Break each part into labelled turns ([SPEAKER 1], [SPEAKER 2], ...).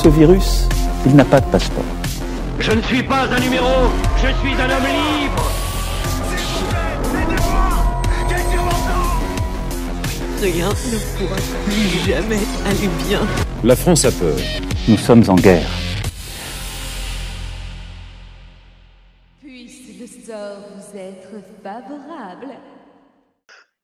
[SPEAKER 1] Ce virus, il n'a pas de passeport.
[SPEAKER 2] Je ne suis pas un numéro, je suis un homme libre.
[SPEAKER 3] Rien ne pourra plus jamais aller bien.
[SPEAKER 4] La France a peur.
[SPEAKER 1] Nous sommes en guerre.
[SPEAKER 5] Puisse le sort vous être favorable.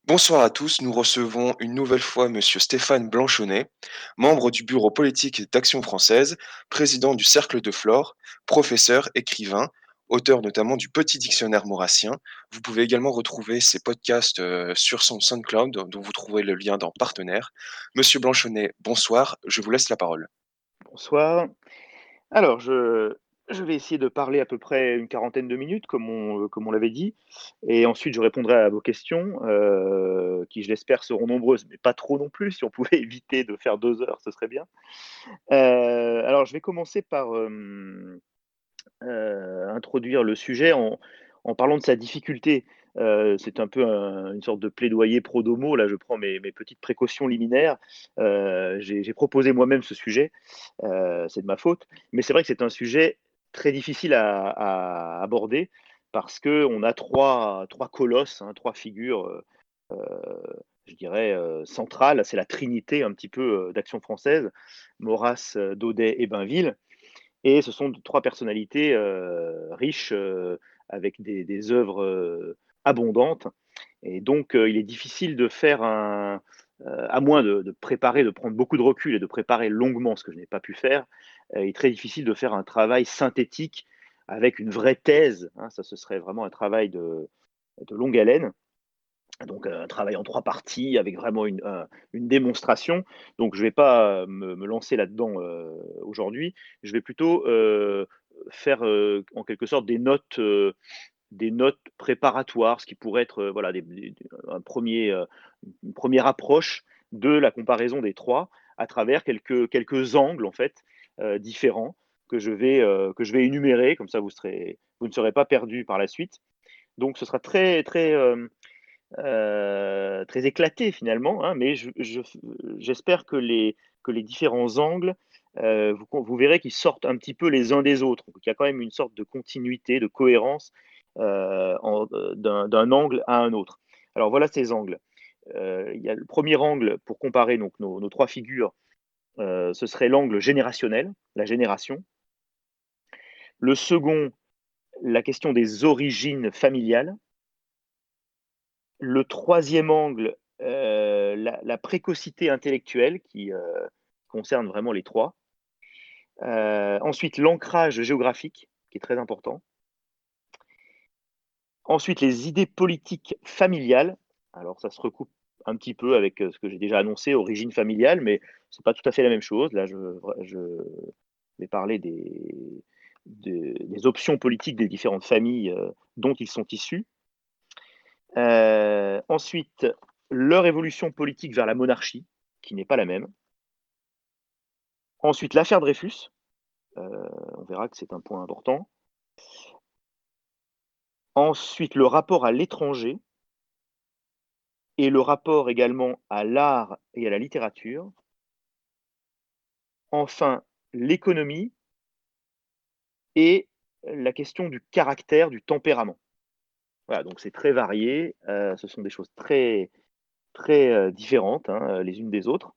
[SPEAKER 6] Bonsoir à tous, nous recevons une nouvelle fois Monsieur Stéphane Blanchonnet, membre du bureau politique d'Action française, président du Cercle de Flore, professeur, écrivain, auteur notamment du Petit Dictionnaire maurassien. Vous pouvez également retrouver ses podcasts euh, sur son SoundCloud, dont vous trouverez le lien dans Partenaire. Monsieur Blanchonnet, bonsoir, je vous laisse la parole.
[SPEAKER 7] Bonsoir. Alors, je, je vais essayer de parler à peu près une quarantaine de minutes, comme on, comme on l'avait dit, et ensuite je répondrai à vos questions, euh, qui je l'espère seront nombreuses, mais pas trop non plus. Si on pouvait éviter de faire deux heures, ce serait bien. Euh, alors, je vais commencer par euh, euh, introduire le sujet en, parlant de sa difficulté. Euh, c'est un peu un, une sorte de plaidoyer pro domo. Là, je prends mes, petites précautions liminaires. Euh, J'ai proposé moi-même ce sujet. c'est de ma faute. Mais c'est vrai que c'est un sujet très difficile à, aborder parce qu'on a trois, trois colosses, hein, trois figures, euh, je dirais, euh, centrales. C'est la trinité un petit peu d'action française, Maurras, Daudet et Bainville. Et ce sont trois personnalités euh, riches euh, avec des, œuvres abondantes. Et donc, il est difficile de faire un, à moins de, préparer, de prendre beaucoup de recul et de préparer longuement, ce que je n'ai pas pu faire, il est très difficile de faire un travail synthétique avec une vraie thèse. Hein, ça, ce serait vraiment un travail de, longue haleine. Donc, un travail en trois parties avec vraiment une, un, une démonstration. Donc, je ne vais pas me, me lancer là-dedans euh, aujourd'hui. Je vais plutôt euh, faire euh, en quelque sorte des notes des notes préparatoires, ce qui pourrait être voilà, un premier, une première approche de la comparaison des trois à travers quelques, quelques angles en fait euh, différents que je, vais, euh, que je vais énumérer, comme ça vous, ne serez pas perdu par la suite. Donc ce sera très, très, euh, très éclaté finalement, hein, mais j'espère je, que, les, que les différents angles vous, verrez qu'ils sortent un petit peu les uns des autres. Donc, il y a quand même une sorte de continuité, de cohérence euh, d'un angle à un autre. Alors voilà ces angles. Euh, il y a le premier angle pour comparer donc, nos, trois figures, euh, ce serait l'angle générationnel, la génération. Le second, la question des origines familiales. Le troisième angle, euh, la, la, précocité intellectuelle qui concerne vraiment les trois. ensuite, l'ancrage géographique qui est très important. Ensuite, les idées politiques familiales. Alors, ça se recoupe un petit peu avec ce que j'ai déjà annoncé, origine familiale, mais ce n'est pas tout à fait la même chose. Là, je, vais parler des, des, des, options politiques des différentes familles euh, dont ils sont issus. Euh, ensuite, leur évolution politique vers la monarchie, qui n'est pas la même. Ensuite, l'affaire Dreyfus. Euh, on verra que c'est un point important. Ensuite, le rapport à l'étranger et le rapport également à l'art et à la littérature. Enfin, l'économie et la question du caractère, du tempérament. Voilà, donc c'est très varié, euh, ce sont des choses très, très euh, différentes hein, les unes des autres.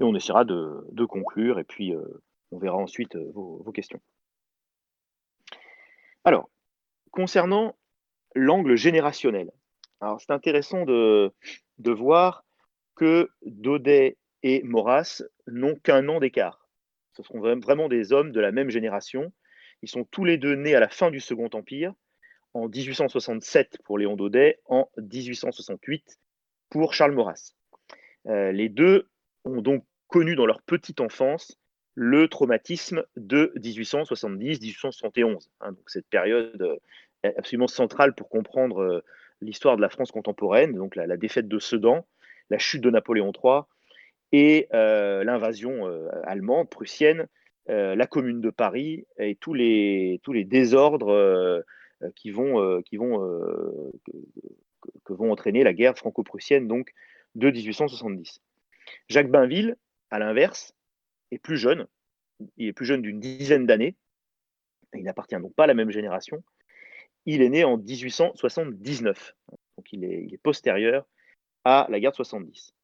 [SPEAKER 7] Et on essaiera de, conclure et puis euh, On verra ensuite vos, questions. Alors, concernant l'angle générationnel, c'est intéressant de, de voir que Daudet et Maurras n'ont qu'un an d'écart. Ce seront vraiment des hommes de la même génération. Ils sont tous les deux nés à la fin du Second Empire, en 1867 pour Léon Daudet, en 1868 pour Charles Maurras. Euh, les deux ont donc connu dans leur petite enfance le traumatisme de 1870-1871. Hein, donc cette période euh, absolument centrale pour comprendre euh, l'histoire de la France contemporaine, donc la, défaite de Sedan, la chute de Napoléon III et l'invasion allemande, prussienne, la Commune de Paris et tous les, tous les désordres qui vont, qui vont, que, vont entraîner la guerre franco-prussienne donc de 1870. Jacques Bainville, à l'inverse, est plus jeune. Il est plus jeune d'une dizaine d'années. Il n'appartient donc pas à la même génération. Il est né en 1879. Donc il est, postérieur à la guerre de 70.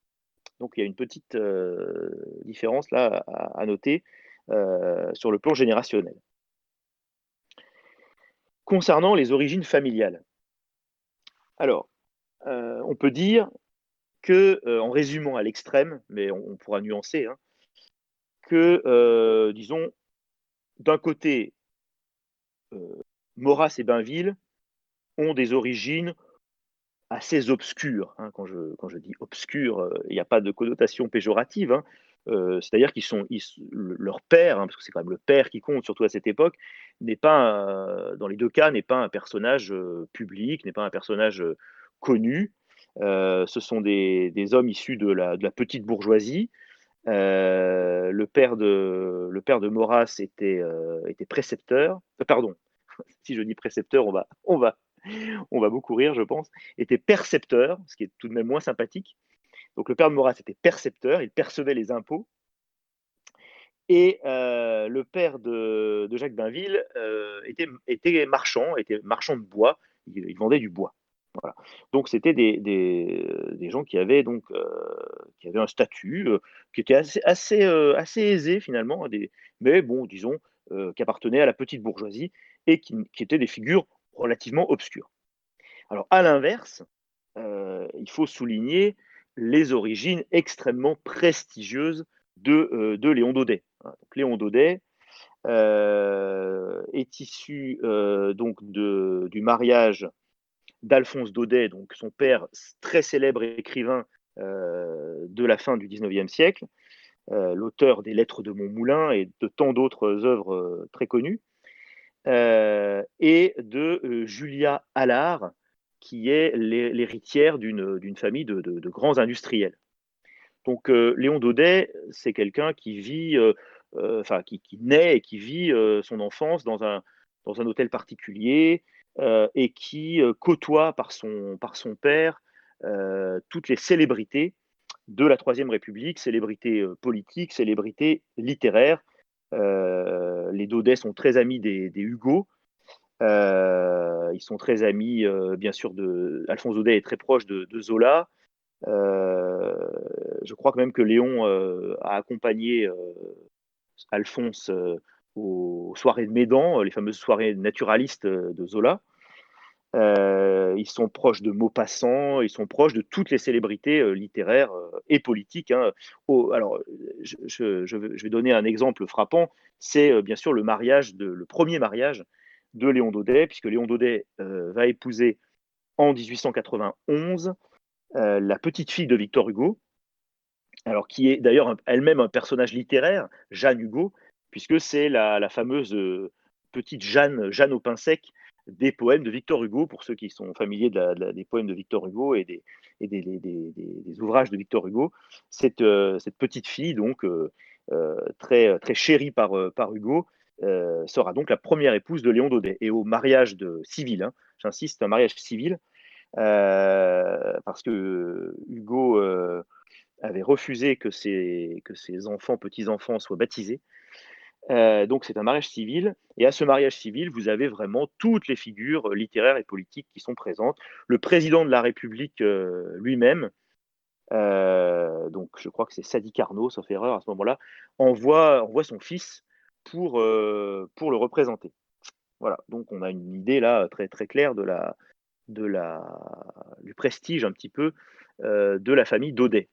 [SPEAKER 7] Donc il y a une petite euh, différence là à, noter euh, sur le plan générationnel. Concernant les origines familiales, alors euh, on peut dire que, en résumant à l'extrême, mais on, pourra nuancer, hein, que, disons, d'un côté, Maurras et Bainville ont des origines assez obscures. Hein. quand, je, quand, je, dis obscures, euh, il n'y a pas de connotation péjorative. Hein. C'est-à-dire qu'ils sont leur père, hein, parce que c'est quand même le père qui compte, surtout à cette époque, n'est pas, dans les deux cas, n'est pas un personnage public, n'est pas un personnage connu. ce sont des, des, hommes issus de la, petite bourgeoisie euh, le, père de, le père de Maurras était, euh, était précepteur. Euh, pardon, si je dis précepteur, on, va, on va beaucoup rire, je pense. Était percepteur, ce qui est tout de même moins sympathique. Donc le père de Maurras était percepteur, il percevait les impôts. Et le père de, Jacques Bainville était, était marchand, était marchand de bois, il vendait du bois. Donc c'était des, gens qui avaient donc euh, qui avaient un statut euh, qui était assez assez, euh, assez aisé finalement, des, mais bon disons qui appartenaient à la petite bourgeoisie et qui, étaient des figures relativement obscures. Alors à l'inverse, il faut souligner les origines extrêmement prestigieuses de, de Léon Daudet. Hein. Léon Daudet est issu donc du mariage d'Alphonse Daudet, donc son père, très célèbre écrivain euh, de la fin du XIXe siècle, euh, l'auteur des Lettres de Montmoulin et de tant d'autres œuvres euh, très connues, et de Julia Allard, qui est l'héritière d'une famille de, grands industriels. Donc Léon Daudet, c'est quelqu'un qui vit, qui, naît et qui vit son enfance dans un, hôtel particulier, euh, et qui euh, côtoie par son, père euh, toutes les célébrités de la Troisième République, célébrités politiques, célébrités littéraires. Les Daudet sont très amis des, Hugo. ils sont très amis, bien sûr, de. Alphonse Daudet est très proche de, Zola. je crois même que Léon a accompagné Alphonse aux soirées de Médan, les fameuses soirées naturalistes de Zola. Euh, ils sont proches de Maupassant, ils sont proches de toutes les célébrités euh, littéraires euh, et politiques. Hein. alors, je, vais donner un exemple frappant. C'est bien sûr le mariage, le premier mariage de Léon Daudet, puisque Léon Daudet va épouser en 1891 la petite fille de Victor Hugo, alors qui est d'ailleurs elle-même un personnage littéraire, Jeanne Hugo, puisque c'est la, la, fameuse petite Jeanne, Jeanne au pain sec, des poèmes de Victor Hugo, pour ceux qui sont familiers des poèmes de Victor Hugo et des, ouvrages de Victor Hugo. Cette, euh, petite fille, donc euh, euh, très, chérie par, Hugo, sera donc la première épouse de Léon Daudet. Et au mariage de, civil, hein, j'insiste, un mariage civil, parce que Hugo avait refusé que ses enfants, petits-enfants, soient baptisés. Euh, donc c'est un mariage civil, et à ce mariage civil, vous avez vraiment toutes les figures euh, littéraires et politiques qui sont présentes. Le président de la République euh, lui-même, donc je crois que c'est Sadi Carnot, sauf erreur à ce moment-là, envoie, son fils pour, le représenter. Voilà, donc on a une idée là très, très claire de la, de la, du prestige un petit peu de la famille Daudet.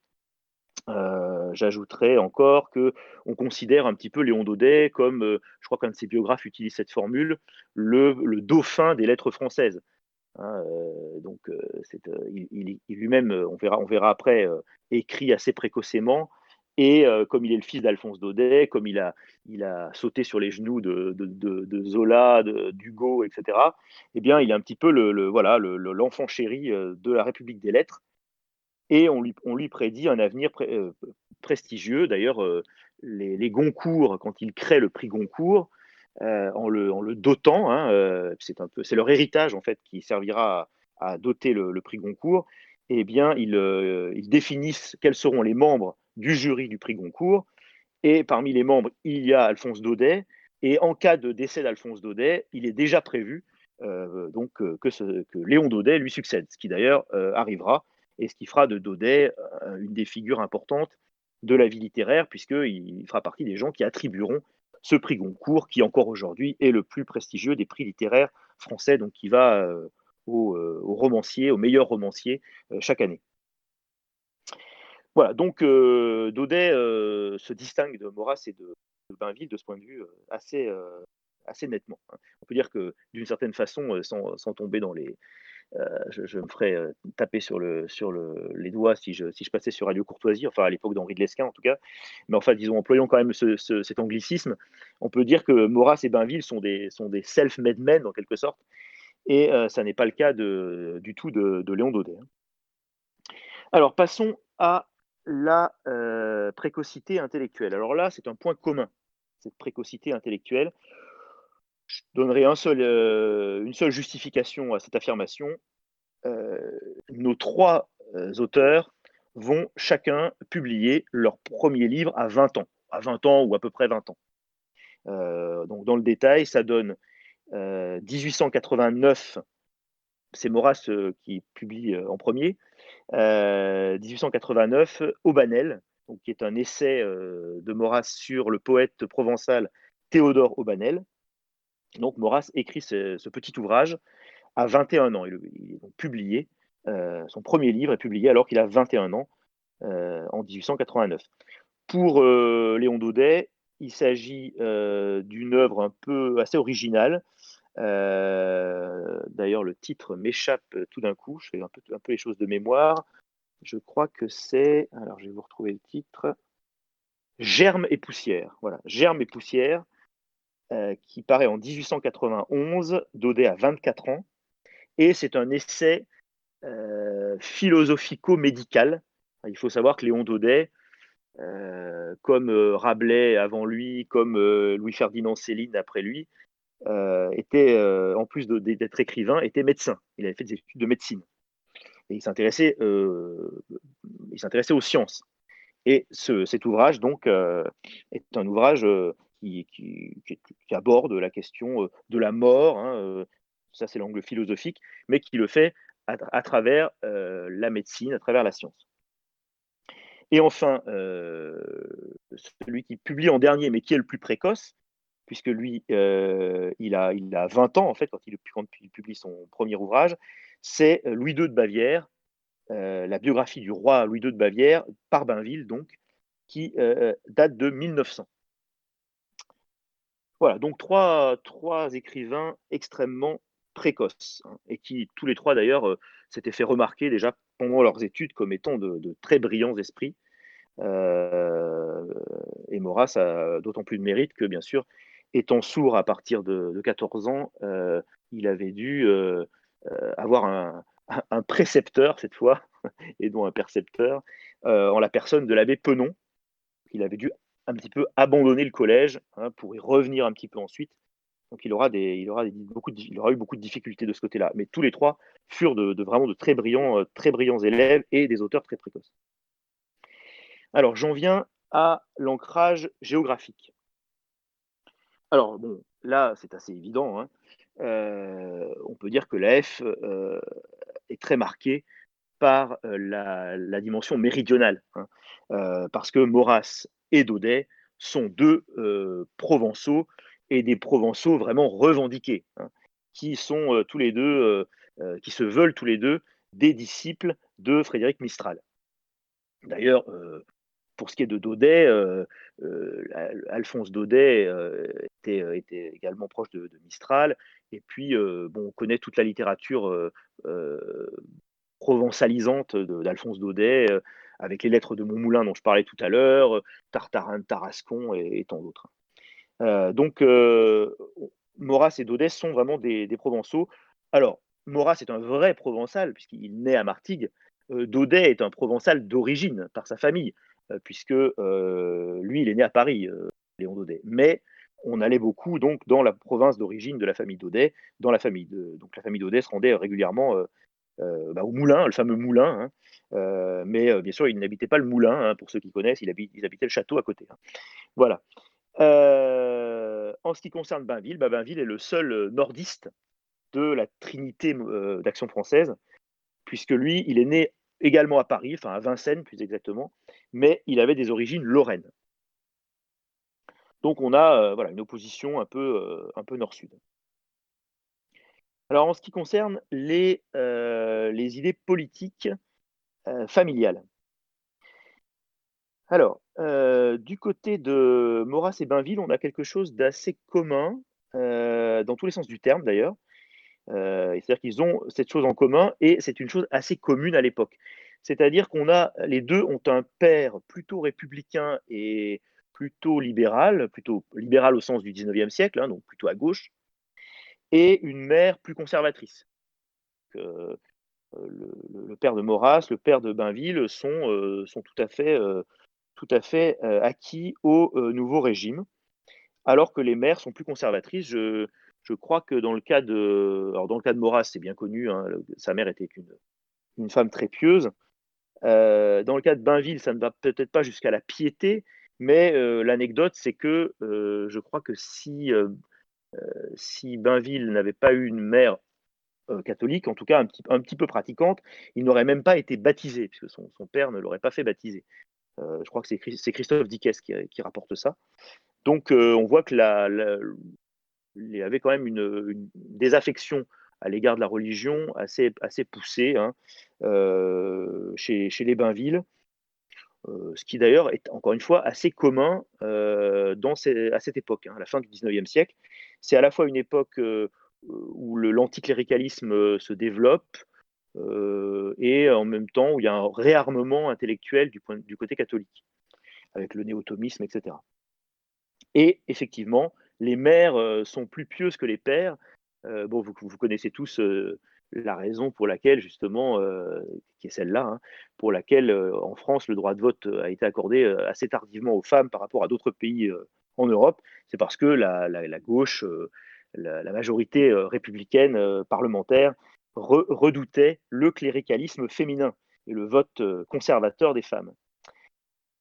[SPEAKER 7] J'ajouterais encore que on considère un petit peu Léon Daudet comme, je crois qu'un de ses biographes utilise cette formule, le, dauphin des lettres françaises. Hein, donc, il, lui-même, on verra, on verra après, écrit assez précocement. Et comme il est le fils d'Alphonse Daudet, comme il a, sauté sur les genoux de, de, Zola, d'Hugo, etc., eh bien, il est un petit peu le, voilà, l'enfant chéri de la République des lettres. Et on lui, on prédit un avenir prestigieux. D'ailleurs, les, les, Goncourt, quand ils créent le prix Goncourt, euh, en, le, dotant. Hein, euh, c'est un peu, c'est leur héritage en fait qui servira à, doter le, prix Goncourt. Eh bien, euh, ils, définissent quels seront les membres du jury du prix Goncourt. Et parmi les membres, il y a Alphonse Daudet. Et en cas de décès d'Alphonse Daudet, il est déjà prévu donc que, Léon Daudet lui succède, ce qui d'ailleurs arrivera et ce qui fera de Daudet une des figures importantes de la vie littéraire, puisqu'il fera partie des gens qui attribueront ce prix Goncourt, qui encore aujourd'hui est le plus prestigieux des prix littéraires français, donc qui va euh, aux, euh, romanciers, aux meilleurs romanciers euh, chaque année. Voilà, donc Daudet se distingue de Maurras et de, Bainville de ce point de vue assez, assez nettement. On peut dire que d'une certaine façon, sans, tomber dans les, euh, je, me ferais euh, taper sur, le, sur le, les doigts si je, passais sur Radio Courtoisie, enfin à l'époque d'Henri de Lesquin en tout cas. Mais enfin, disons, employons quand même cet anglicisme. On peut dire que Maurras et Bainville sont des, self-made men en quelque sorte. Et euh, ça n'est pas le cas du tout de, Léon Daudet. Hein. Alors passons à la précocité intellectuelle. Alors là, c'est un point commun, cette précocité intellectuelle. Je donnerai euh, une seule justification à cette affirmation. Euh, nos trois euh, auteurs vont chacun publier leur premier livre à 20 ans, à 20 ans ou à peu près 20 ans. donc dans le détail, ça donne 1889, c'est Maurras qui publie en premier, 1889, Aubanel, qui est un essai de Maurras sur le poète provençal Théodore Aubanel. Donc Maurras écrit ce, petit ouvrage à 21 ans. Il, publié, euh, son premier livre est publié alors qu'il a 21 ans, euh, en 1889. Pour euh, Léon Daudet, il s'agit d'une œuvre un peu assez originale. D'ailleurs, le titre m'échappe tout d'un coup. Je fais un peu, un peu les choses de mémoire. Je crois que c'est. Alors, je vais vous retrouver le titre. Germe et poussière. Voilà, Germe et poussière. Euh, qui paraît en 1891, Daudet a 24 ans, et c'est un essai euh, philosophico-médical. Il faut savoir que Léon Daudet, euh, comme Rabelais avant lui, comme Louis-Ferdinand Céline après lui, était, en plus d'être écrivain, était médecin. Il avait fait des études de médecine. Et il s'intéressait, il aux sciences. Et cet ouvrage, donc, est un ouvrage qui, aborde la question euh, de la mort, hein, euh, ça c'est l'angle philosophique, mais qui le fait à, travers euh, la médecine, à travers la science. Et enfin, celui qui publie en dernier, mais qui est le plus précoce, puisque lui, il, a, il a 20 ans, en fait, quand il, quand il publie son premier ouvrage, c'est Louis II de Bavière, la biographie du roi Louis II de Bavière, par Bainville, donc, qui date de 1900. Voilà, donc trois, trois écrivains extrêmement précoces, hein, et qui, tous les trois d'ailleurs, euh, s'étaient fait remarquer déjà pendant leurs études comme étant de, très brillants esprits. Euh, et Maurras a d'autant plus de mérite que, bien sûr, étant sourd à partir de, 14 ans, euh, il avait dû avoir un, précepteur cette fois, et non un percepteur, en la personne de l'abbé Penon, qu'il avait dû un petit peu abandonner le collège hein, pour y revenir un petit peu ensuite. Donc il aura eu beaucoup de difficultés de ce côté-là. Mais tous les trois furent de, vraiment de très brillants, euh, très brillants élèves et des auteurs très précoces. Alors j'en viens à l'ancrage géographique. Alors bon, là c'est assez évident. Hein. Euh, on peut dire que la F euh, est très marquée par la, dimension méridionale, hein. parce que Maurras et Daudet sont deux Provençaux et des Provençaux vraiment revendiqués, hein, qui sont tous les deux, qui se veulent tous les deux des disciples de Frédéric Mistral. D'ailleurs, pour ce qui est de Daudet, Alphonse Daudet était, également proche de, Mistral. Et puis, on connaît toute la littérature provençalisante d'Alphonse Daudet, avec les lettres de Montmoulin dont je parlais tout à l'heure, Tartarin de Tarascon et, tant d'autres. donc, Maurras et Daudet sont vraiment des, Provençaux. Alors, Maurras est un vrai Provençal, puisqu'il naît à Martigues. Daudet est un Provençal d'origine, par sa famille, puisque lui, il est né à Paris, Léon Daudet. Mais on allait beaucoup donc dans la province d'origine de la famille Daudet, dans la famille de, donc la famille Daudet se rendait régulièrement bah, au moulin, le fameux moulin. Hein. mais bien sûr, ils n'habitaient pas le moulin, hein, pour ceux qui connaissent, ils, habitaient, le château à côté. Hein. Voilà. en ce qui concerne Bainville, bah, Bainville est le seul nordiste de la Trinité d'Action française, puisque lui, il est né également à Paris, enfin à Vincennes plus exactement, mais il avait des origines lorraines. Donc on a voilà, une opposition un peu nord-sud. Alors en ce qui concerne les, les idées politiques familiales. Alors, du côté de Maurras et Bainville, on a quelque chose d'assez commun, dans tous les sens du terme d'ailleurs. C'est-à-dire qu'ils ont cette chose en commun et c'est une chose assez commune à l'époque. C'est-à-dire qu'on a, les deux ont un père plutôt républicain et plutôt libéral, plutôt libéral au sens du 19e siècle, hein, donc plutôt à gauche, et une mère plus conservatrice. le, père de Maurras, le père de Bainville sont, sont tout à fait, fait acquis au nouveau régime, alors que les mères sont plus conservatrices. Je, je crois que dans le cas de, alors de Maurras, c'est bien connu, hein, sa mère était une, une femme très pieuse. Euh, dans le cas de Bainville, ça ne va peut-être pas jusqu'à la piété, mais euh, l'anecdote, c'est que euh, je crois que si, si Bainville n'avait pas eu une mère catholique, en tout cas un petit, peu pratiquante, il n'aurait même pas été baptisé, puisque son, père ne l'aurait pas fait baptiser. je crois que c'est Christophe Dickès qui, rapporte ça. Donc on voit que il y avait quand même une, désaffection à l'égard de la religion assez, poussée hein, euh, chez, les Bainville, euh, ce qui d'ailleurs est encore une fois assez commun euh, à cette époque, hein, à la fin du 19e siècle. C'est à la fois une époque où l'anticléricalisme se développe et en même temps où il y a un réarmement intellectuel du côté catholique, avec le néotomisme, etc. Et effectivement, les mères sont plus pieuses que les pères. bon, vous, connaissez tous la raison pour laquelle, justement, qui est celle-là, hein, pour laquelle en France le droit de vote a été accordé assez tardivement aux femmes par rapport à d'autres pays en Europe. C'est parce que la, gauche, la, majorité républicaine parlementaire redoutait le cléricalisme féminin et le vote conservateur des femmes.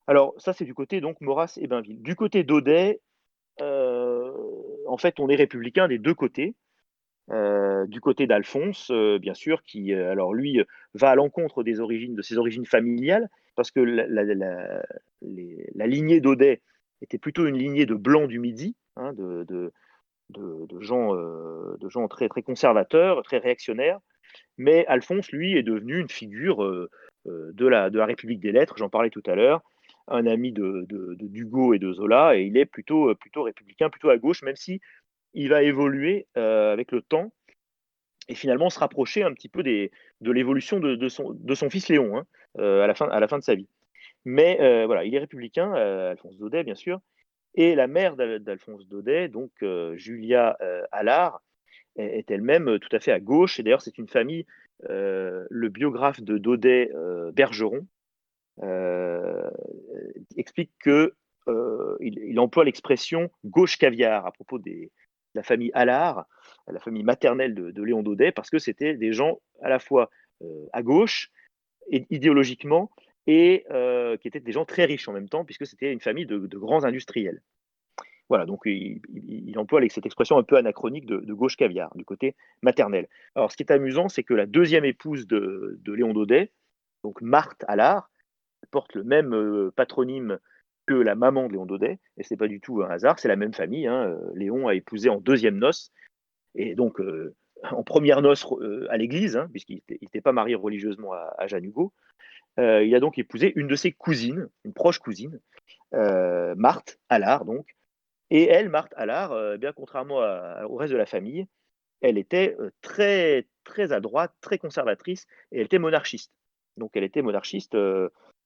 [SPEAKER 7] Alors ça, c'est du côté donc Maurras et Bainville. Du côté d'Audet, en fait, on est républicain des deux côtés. Euh, du côté d'Alphonse, euh, bien sûr, qui, euh, alors lui, va à l'encontre des origines, de ses origines familiales, parce que la, lignée d'Audet était plutôt une lignée de blancs du Midi, hein, de, gens, de gens très, très conservateurs, très réactionnaires. Mais Alphonse, lui, est devenu une figure de, la, de la République des Lettres, j'en parlais tout à l'heure, un ami de, de, et de Zola, et il est plutôt, plutôt républicain, plutôt à gauche, même si il va évoluer euh, avec le temps et finalement se rapprocher un petit peu des, de l'évolution de, son, de son fils Léon hein, euh, à, la fin, à la fin de sa vie. Mais euh, voilà, il est républicain, Alphonse Daudet, bien sûr, et la mère d'Alphonse Daudet, donc Julia Allard, est, elle-même tout à fait à gauche. Et d'ailleurs, c'est une famille, le biographe de Daudet, Bergeron, explique que il, emploie l'expression gauche caviar à propos des, la famille Allard, la famille maternelle de, Léon Daudet, parce que c'était des gens à la fois euh, à gauche, idéologiquement, et euh, qui étaient des gens très riches en même temps, puisque c'était une famille de, grands industriels. Voilà, donc il, emploie cette expression un peu anachronique de, gauche caviar, du côté maternel. Alors ce qui est amusant, c'est que la deuxième épouse de, Léon Daudet, donc Marthe Allard, porte le même euh, patronyme que la maman de Léon Daudet, et c'est pas du tout un hasard, c'est la même famille. Hein. Léon a épousé en deuxième noce, et donc en première noce à l'église, hein, puisqu'il n'était pas marié religieusement à, Jeanne Hugo. il a donc épousé une de ses cousines, une proche cousine, Marthe Allard, donc. Et elle, Marthe Allard, bien contrairement au reste de la famille, elle était très, très à droite, très conservatrice, et elle était monarchiste. Donc elle était monarchiste,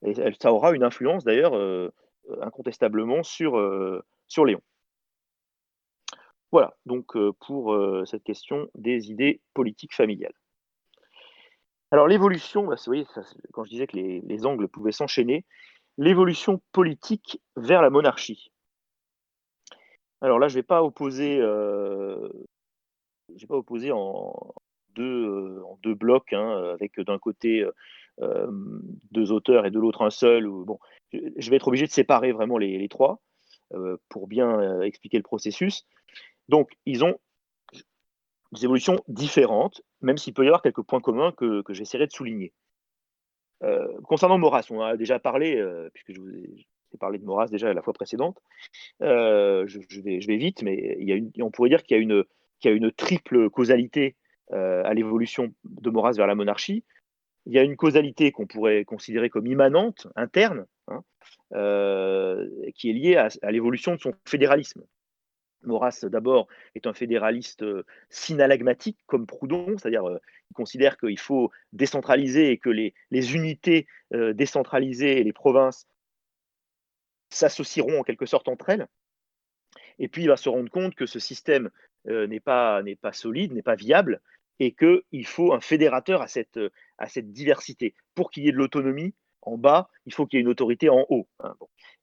[SPEAKER 7] et ça aura une influence d'ailleurs incontestablement sur, sur Léon. Voilà, donc pour cette question des idées politiques familiales. Alors l'évolution, bah, vous voyez, quand je disais que les, angles pouvaient s'enchaîner, l'évolution politique vers la monarchie. Alors là, je ne vais pas opposer, pas opposer en deux, en deux blocs, hein, avec d'un côté deux auteurs et de l'autre un seul. Bon, je vais être obligé de séparer vraiment les, trois pour bien expliquer le processus. Donc, ils ont des évolutions différentes, même s'il peut y avoir quelques points communs que, j'essaierai de souligner. Euh, concernant Maurras, on a déjà parlé, euh, puisque je vous ai, parlé de Maurras déjà la fois précédente, euh, je, vais, vite, mais y on pourrait dire qu'il y, a une, triple causalité à l'évolution de Maurras vers la monarchie. Il y a une causalité qu'on pourrait considérer comme immanente, interne, hein, qui est liée à l'évolution de son fédéralisme. Maurras, d'abord, est un fédéraliste euh, synalagmatique comme Proudhon, c'est-à-dire qu'il euh, considère qu'il faut décentraliser et que les, unités euh, décentralisées et les provinces s'associeront en quelque sorte entre elles. Et puis il va se rendre compte que ce système n'est pas solide, n'est pas viable, et qu'il faut un fédérateur à cette, à cette diversité. Pour qu'il y ait de l'autonomie en bas, il faut qu'il y ait une autorité en haut. Hein,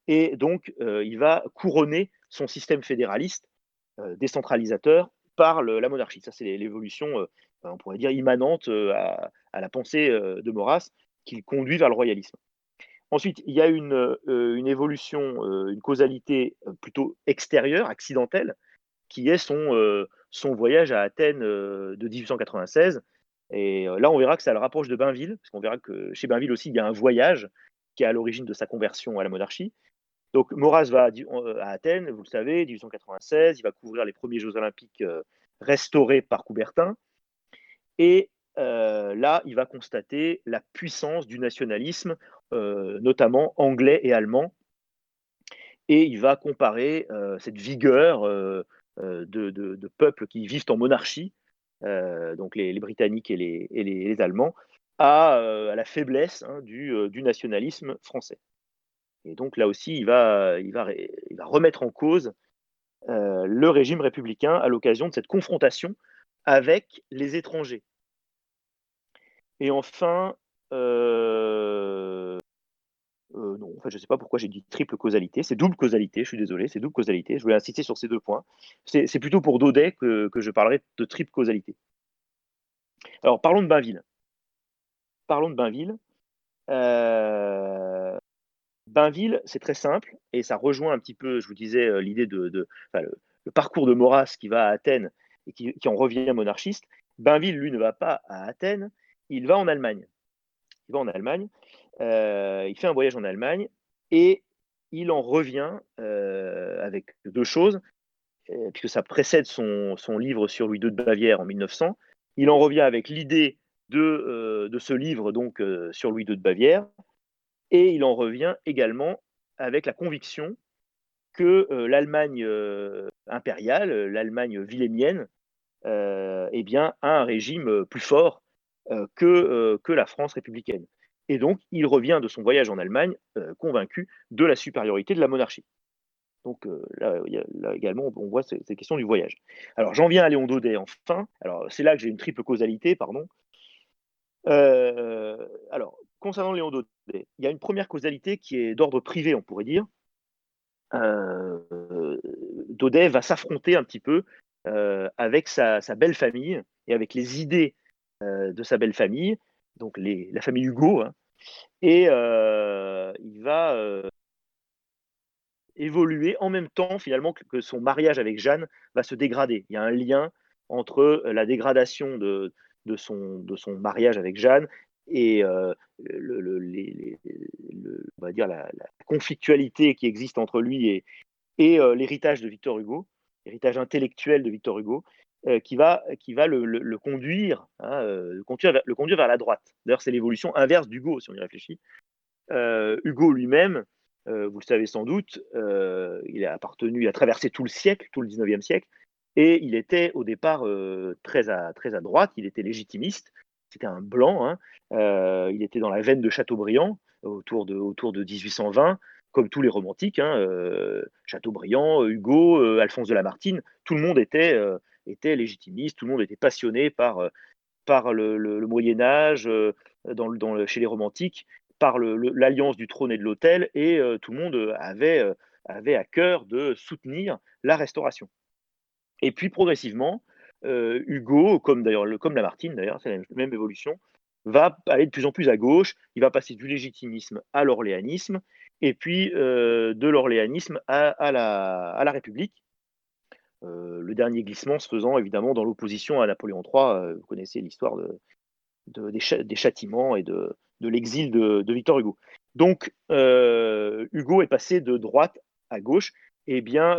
[SPEAKER 7] et donc, il va couronner son système fédéraliste euh, décentralisateur par la monarchie. Ça, c'est l'évolution, euh, on pourrait dire, immanente euh, à, la pensée de Maurras qui conduit vers le royalisme. Ensuite, il y a une évolution, une causalité plutôt extérieure, accidentelle, qui est son, son voyage à Athènes de 1896. Et là, on verra que ça le rapproche de Bainville, parce qu'on verra que chez Bainville aussi, il y a un voyage qui est à l'origine de sa conversion à la monarchie. Donc Maurras va euh, à Athènes, vous le savez, 1896, il va couvrir les premiers Jeux olympiques euh, restaurés par Coubertin. Et euh, là, il va constater la puissance du nationalisme, notamment anglais et allemand. Et il va comparer cette vigueur de, peuples qui vivent en monarchie, donc les, Britanniques et les, Allemands, à, la faiblesse hein, du nationalisme français. Et donc là aussi, il va, remettre en cause euh, le régime républicain à l'occasion de cette confrontation avec les étrangers. Et enfin, euh, euh, non, en fait, je ne sais pas pourquoi j'ai dit triple causalité, c'est double causalité, je suis désolé, c'est double causalité. Je voulais insister sur ces deux points. C'est plutôt pour Daudet que, que, je parlerai de triple causalité. Alors, parlons de Bainville. Parlons de Bainville. Euh, Bainville, c'est très simple et ça rejoint un petit peu, je vous disais, euh, l'idée de, le, parcours de Maurras qui va à Athènes et qui, en revient monarchiste. Bainville, lui, ne va pas à Athènes, il va en Allemagne. Il va en Allemagne, euh, il fait un voyage en Allemagne et il en revient euh, avec deux choses, puisque ça précède son, livre sur Louis II de Bavière en 1900. Il en revient avec l'idée de, ce livre donc sur Louis II de Bavière, et il en revient également avec la conviction que euh, l'Allemagne euh, impériale, l'Allemagne wilhelmienne, euh, eh bien, a un régime plus fort que la France républicaine. Et donc, il revient de son voyage en Allemagne convaincu de la supériorité de la monarchie. Donc là, également, on voit ces, questions du voyage. Alors, j'en viens à Léon Daudet enfin. Alors, c'est là que j'ai une triple causalité, pardon. alors, concernant Léon Daudet, il y a une première causalité qui est d'ordre privé, on pourrait dire. Euh, Daudet va s'affronter un petit peu euh, avec sa, belle famille et avec les idées euh, de sa belle famille, donc la famille Hugo, hein. et il va évoluer en même temps finalement que, son mariage avec Jeanne va se dégrader. Il y a un lien entre la dégradation de, son, mariage avec Jeanne et la, conflictualité qui existe entre lui et l'héritage de Victor Hugo, l'héritage intellectuel de Victor Hugo, qui va, qui va le, conduire, hein, le, conduire, le conduire vers la droite. D'ailleurs, c'est l'évolution inverse d'Hugo, si on y réfléchit. Hugo lui-même, vous le savez sans doute, il a appartenu, il a traversé tout le siècle, tout le 19e siècle, et il était au départ très, à, très à droite, il était légitimiste, c'était un blanc, hein. euh, il était dans la veine de Chateaubriand autour de, autour de 1820, comme tous les romantiques, hein, euh, Chateaubriand, Hugo, euh, Alphonse de Lamartine, tout le monde était, était légitimiste, tout le monde était passionné par, par le, Moyen Âge, dans, dans, chez les romantiques, par l'alliance du trône et de l'autel, et tout le monde avait, avait à cœur de soutenir la restauration. Et puis progressivement, euh, Hugo, comme d'ailleurs comme Lamartine d'ailleurs, c'est la même évolution, va aller de plus en plus à gauche. Il va passer du légitimisme à l'orléanisme, et puis euh, de l'orléanisme à, la, République. Euh, le dernier glissement se faisant évidemment dans l'opposition à Napoléon III. vous connaissez l'histoire des, châtiments et de, l'exil de, Victor Hugo. Donc Hugo est passé de droite à gauche. Eh bien,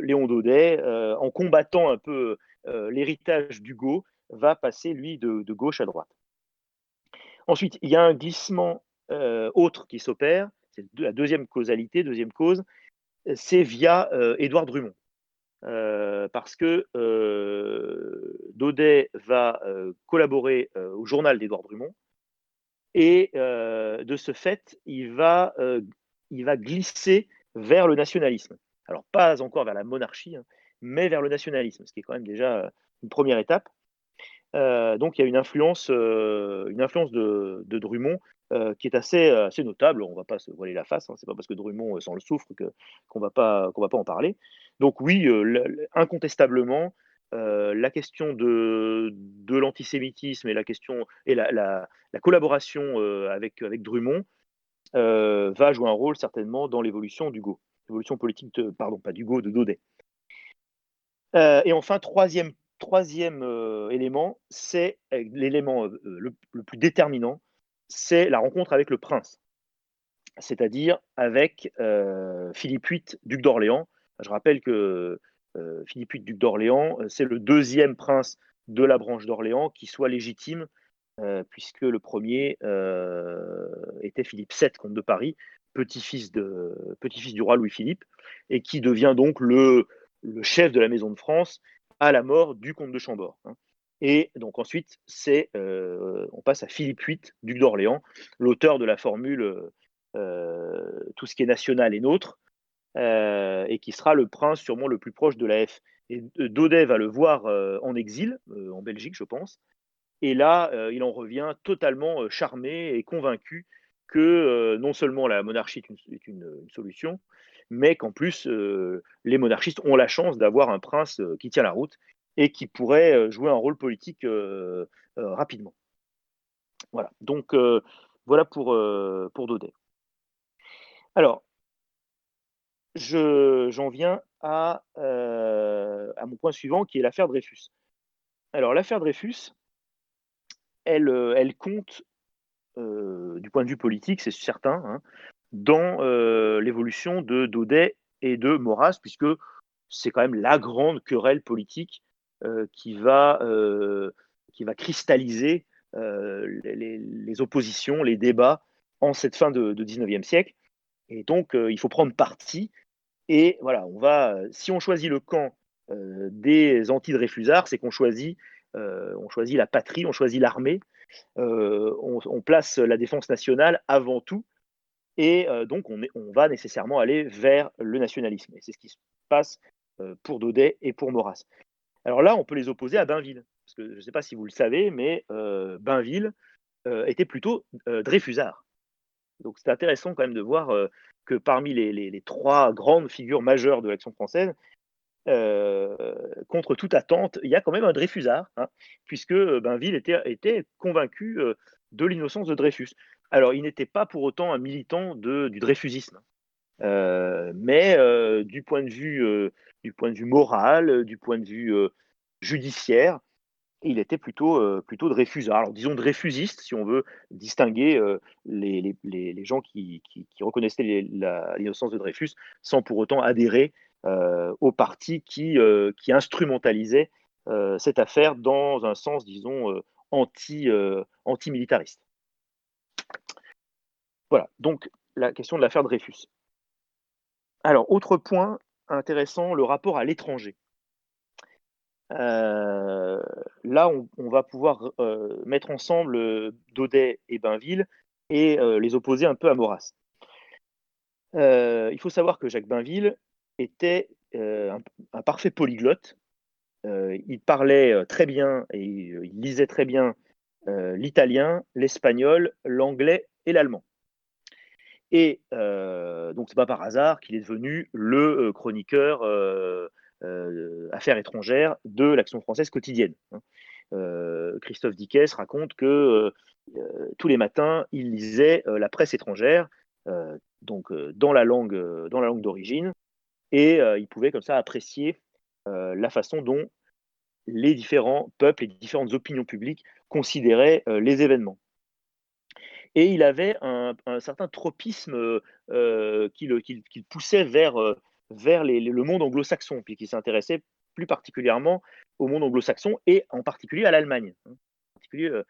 [SPEAKER 7] Léon Daudet, en combattant un peu euh, l'héritage d'Hugo va passer, lui, de, gauche à droite. Ensuite, il y a un glissement euh, autre qui s'opère, c'est la deuxième causalité, deuxième cause, c'est via euh, Édouard Drummond. parce que Daudet va collaborer au journal d'Édouard Drummond, et de ce fait, il va, glisser vers le nationalisme. Alors, pas encore vers la monarchie, hein, mais vers le nationalisme, ce qui est quand même déjà euh, une première étape. Euh, donc il y a une influence, euh, une influence de, Drummond qui est assez, notable. On ne va pas se voiler la face. Hein. C'est pas parce que Drummond s'en le souffre qu'on va pas qu'on va pas en parler. Donc oui, incontestablement, la question de, de l'antisémitisme et la question et la, la, collaboration avec avec Drummond va jouer un rôle certainement dans l'évolution d'Hugo, l'évolution politique de, pardon pas d'Hugo, de Daudet. Euh, et enfin, troisième, troisième euh, élément, c'est euh, l'élément le, plus déterminant, c'est la rencontre avec le prince, c'est-à-dire avec Philippe VIII, duc d'Orléans. Je rappelle que Philippe VIII, duc d'Orléans, c'est le deuxième prince de la branche d'Orléans qui soit légitime, puisque le premier était Philippe VII, comte de Paris, petit-fils petit du roi Louis-Philippe, et qui devient donc le chef de la Maison de France à la mort du comte de Chambord. Hein. Et donc ensuite, c'est, euh, on passe à Philippe VIII, duc d'Orléans, l'auteur de la formule euh, Tout ce qui est national est nôtre, euh, et qui sera le prince sûrement le plus proche de la F. Et Daudet va le voir en exil, en Belgique, je pense. Et là, il en revient totalement charmé et convaincu que non seulement la monarchie est une solution, mais qu'en plus, euh, les monarchistes ont la chance d'avoir un prince euh, qui tient la route et qui pourrait euh, jouer un rôle politique rapidement. Voilà, donc voilà pour, pour Daudet. Alors, j'en viens à, à, mon point suivant qui est l'affaire Dreyfus. Alors, l'affaire Dreyfus, elle, elle compte, du point de vue politique, c'est certain, hein, dans euh, l'évolution de Daudet et de Maurras, puisque c'est quand même la grande querelle politique euh, qui, va, euh, qui va cristalliser les, oppositions, les débats en cette fin de, 19e siècle. Et donc, il faut prendre parti. Et voilà, on va, si on choisit le camp des anti-Dreyfusards, c'est qu'on choisit, on choisit la patrie, on choisit l'armée, on, place la défense nationale avant tout, et euh, donc, on, va nécessairement aller vers le nationalisme. Et c'est ce qui se passe euh, pour Daudet et pour Maurras. Alors là, on peut les opposer à Bainville. Parce que je ne sais pas si vous le savez, mais euh, Bainville était plutôt Dreyfusard. Donc c'est intéressant quand même de voir que parmi les, trois grandes figures majeures de l'action française, contre toute attente, il y a quand même un Dreyfusard, hein, puisque Bainville était, était convaincu de l'innocence de Dreyfus. Alors, il n'était pas pour autant un militant du dreyfusisme, euh, mais euh, du, point de vue, euh, du point de vue moral, du point de vue judiciaire, il était plutôt, plutôt. Alors disons Dreyfusiste, si on veut distinguer les, gens qui, reconnaissaient l'innocence de Dreyfus sans pour autant adhérer au parti qui, qui instrumentalisait cette affaire dans un sens, disons, anti, anti-militariste. Voilà, donc la question de l'affaire Dreyfus. Alors, autre point intéressant, le rapport à l'étranger. Euh, là, on, va pouvoir euh, mettre ensemble euh, Daudet et Bainville et les opposer un peu à Maurras. il faut savoir que Jacques Bainville était un, parfait polyglotte. il parlait très bien et il lisait très bien l'italien, l'espagnol, l'anglais et l'allemand. Et donc, c'est pas par hasard qu'il est devenu le chroniqueur euh, affaires étrangères de l'action française quotidienne. Hein. Euh, Christophe Dickès raconte que euh, tous les matins, il lisait la presse étrangère, donc dans la langue, dans la langue d'origine, et il pouvait comme ça apprécier la façon dont les différents peuples et différentes opinions publiques considéraient les événements. Et il avait un, certain tropisme qui, le, poussait vers le monde anglo-saxon, puis qui s'intéressait plus particulièrement au monde anglo-saxon et en particulier à l'Allemagne, hein, euh.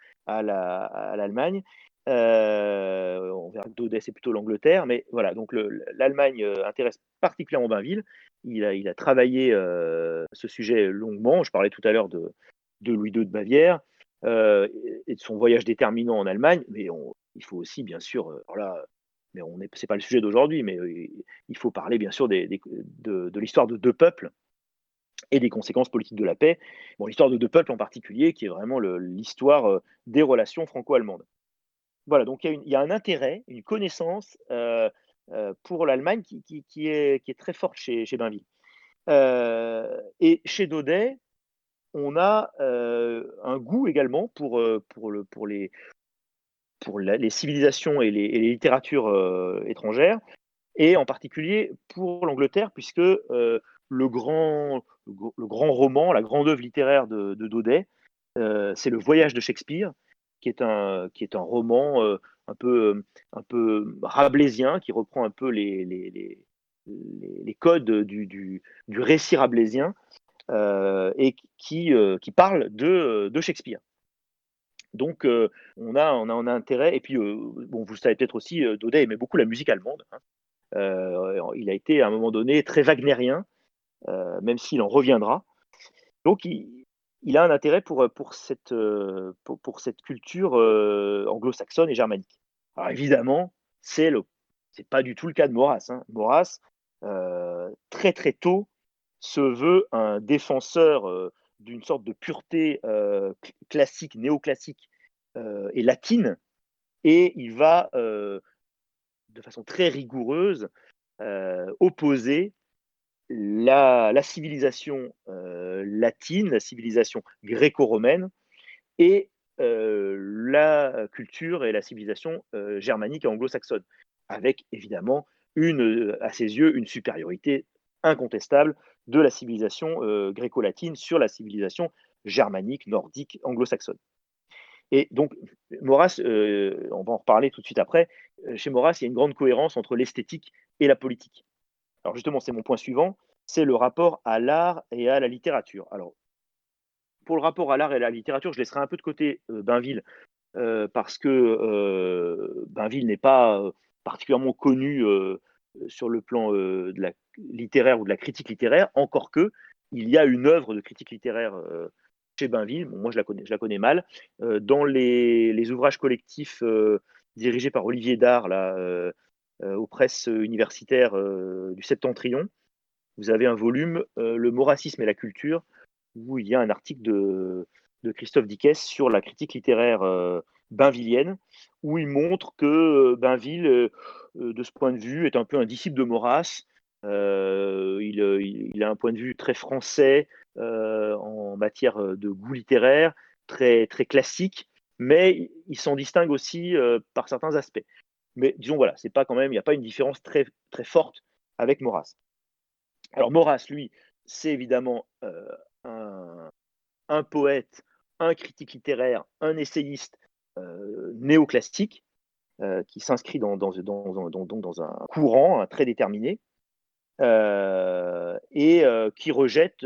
[SPEAKER 7] Euh, on verra que Daudet c'est plutôt l'Angleterre, mais voilà, donc l'Allemagne euh, intéresse particulièrement Bainville. Il a, il a travaillé ce sujet longuement. Je parlais tout à l'heure de, Louis II de Bavière et de son voyage déterminant en Allemagne, mais il faut aussi, bien sûr, alors mais on n'est pas le sujet d'aujourd'hui, mais il faut parler bien sûr de, l'histoire de deux peuples et des conséquences politiques de la paix. Bon, l'histoire de deux peuples en particulier, qui est vraiment l'histoire des relations franco-allemandes. Voilà, donc il y, a un intérêt, une connaissance pour l'Allemagne qui, est, très forte chez, chez Bainville. et chez Daudet, on a un goût également pour, les, civilisations et les, littératures euh, étrangères, et en particulier pour l'Angleterre, puisque euh, le, grand, roman, la grande œuvre littéraire de, Daudet, euh, c'est Le Voyage de Shakespeare, qui est un, qui est un roman un, peu, un peu rabelaisien, qui reprend un peu les, les, les, les codes du, du, du, récit rabelaisien, et qui, qui parle de, de Shakespeare. Donc, euh, on, a, on, a, on a intérêt. Et puis, euh, bon, vous savez peut-être aussi, euh, Daudet aimait beaucoup la musique allemande. Hein. il a été à un moment donné très wagnérien, même s'il en reviendra. Donc, il, a un intérêt pour, pour, cette, pour, cette culture anglo-saxonne et germanique. Alors, évidemment, c'est le c'est pas du tout le cas de Maurras. Hein. Maurras, très très tôt, se veut un défenseur d'une sorte de pureté euh, classique, néoclassique euh, et latine, et il va euh, de façon très rigoureuse opposer la, civilisation latine, la civilisation gréco-romaine, et la culture et la civilisation germanique et anglo-saxonne, avec évidemment une, à ses yeux une supériorité incontestable de la civilisation euh, gréco-latine sur la civilisation germanique, nordique, anglo-saxonne. Et donc, Maurras, euh, on va en reparler tout de suite après, euh, chez Maurras, il y a une grande cohérence entre l'esthétique et la politique. Alors justement, c'est mon point suivant, c'est le rapport à l'art et à la littérature. Alors, pour le rapport à l'art et à la littérature, je laisserai un peu de côté Bainville, parce que Bainville n'est pas particulièrement connu sur le plan de la littéraire ou de la critique littéraire, encore que il y a une œuvre de critique littéraire chez Bainville, moi je la connais, je la connais mal, dans les, ouvrages collectifs dirigés par Olivier Dard là, aux presses universitaires du Septentrion, vous avez un volume, Le moracisme et la culture, où il y a un article de, Christophe Dickès sur la critique littéraire bainvillienne, où il montre que Bainville euh, de ce point de vue, est un peu un disciple de Maurras. Euh, il, a un point de vue très français euh, en matière de goût littéraire, très classique, mais il s'en distingue aussi par certains aspects. Mais disons, voilà, c'est pas quand même, il n'y a pas une différence très, très forte avec Maurras. Alors Maurras, lui, c'est évidemment un, poète un critique littéraire, un essayiste néoclassique, qui s'inscrit dans, dans, dans, un courant très déterminé, et qui rejette,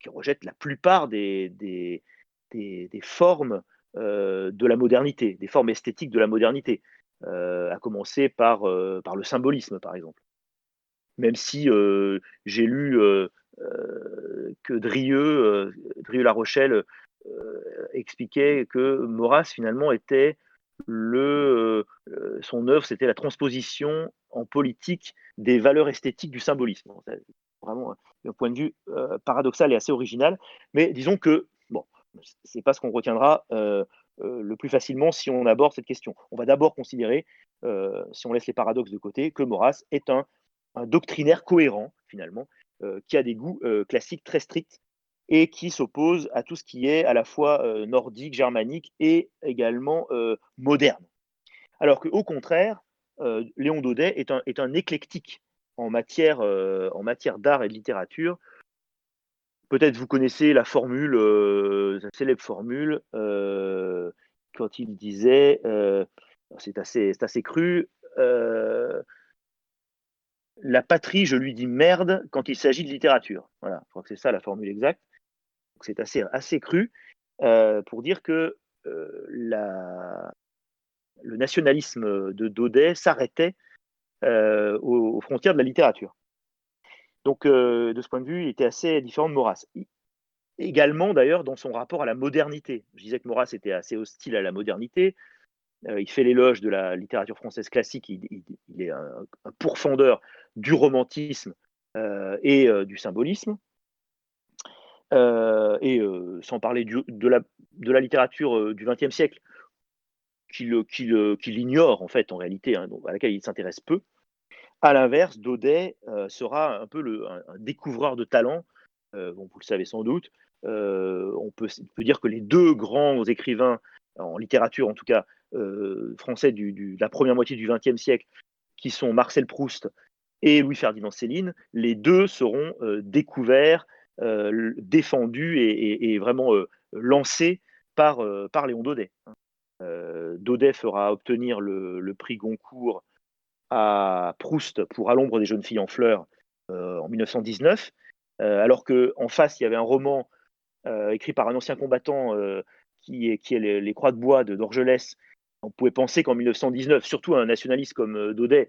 [SPEAKER 7] qui rejette la plupart des, des, des formes de la modernité, des formes esthétiques de la modernité, à commencer par, par le symbolisme, par exemple. Même si j'ai lu que Drieux, Drieux-La Rochelle, expliquait que Maurras, finalement, était le, son œuvre, c'était la transposition en politique des valeurs esthétiques du symbolisme. Vraiment un point de vue paradoxal et assez original. Mais disons que, c'est pas ce qu'on retiendra le plus facilement si on aborde cette question. On va d'abord considérer, si on laisse les paradoxes de côté, que Maurras est un, un doctrinaire cohérent, finalement, qui a des goûts classiques très stricts et qui s'oppose à tout ce qui est à la fois nordique, germanique et également moderne. Alors qu'au contraire, Léon Daudet est un, est un éclectique en matière, en matière d'art et de littérature. Peut-être vous connaissez la formule, la célèbre formule, quand il disait, c'est assez, cru, la patrie, je lui dis merde quand il s'agit de littérature. Voilà, je crois que c'est ça la formule exacte. C'est assez, cru euh, pour dire que euh, le nationalisme de Daudet s'arrêtait euh, aux, frontières de la littérature. Donc, de ce point de vue, il était assez différent de Maurras. Également, d'ailleurs, dans son rapport à la modernité. Je disais que Maurras était assez hostile à la modernité. il fait l'éloge de la littérature française classique. Il, est un, pourfendeur du romantisme et du symbolisme. et sans parler de, la, de, la, littérature du XXe siècle, qu'il ignore en fait en réalité, hein, à laquelle il s'intéresse peu. À l'inverse, Daudet sera un peu le, un, découvreur de talent. bon, vous le savez sans doute. on peut, dire que les deux grands écrivains en littérature, en tout cas français de la première moitié du XXe siècle, qui sont Marcel Proust et Louis-Ferdinand Céline, les deux seront euh, découverts, euh, défendus et, vraiment euh, lancés par, par Léon Daudet. Daudet fera obtenir le, prix Goncourt à Proust pour À l'ombre des jeunes filles en fleurs en 1919, alors qu'en face, il y avait un roman écrit par un ancien combattant qui est, qui est les, Croix de bois de d'Orgelès. On pouvait penser qu'en 1919, surtout un nationaliste comme Daudet,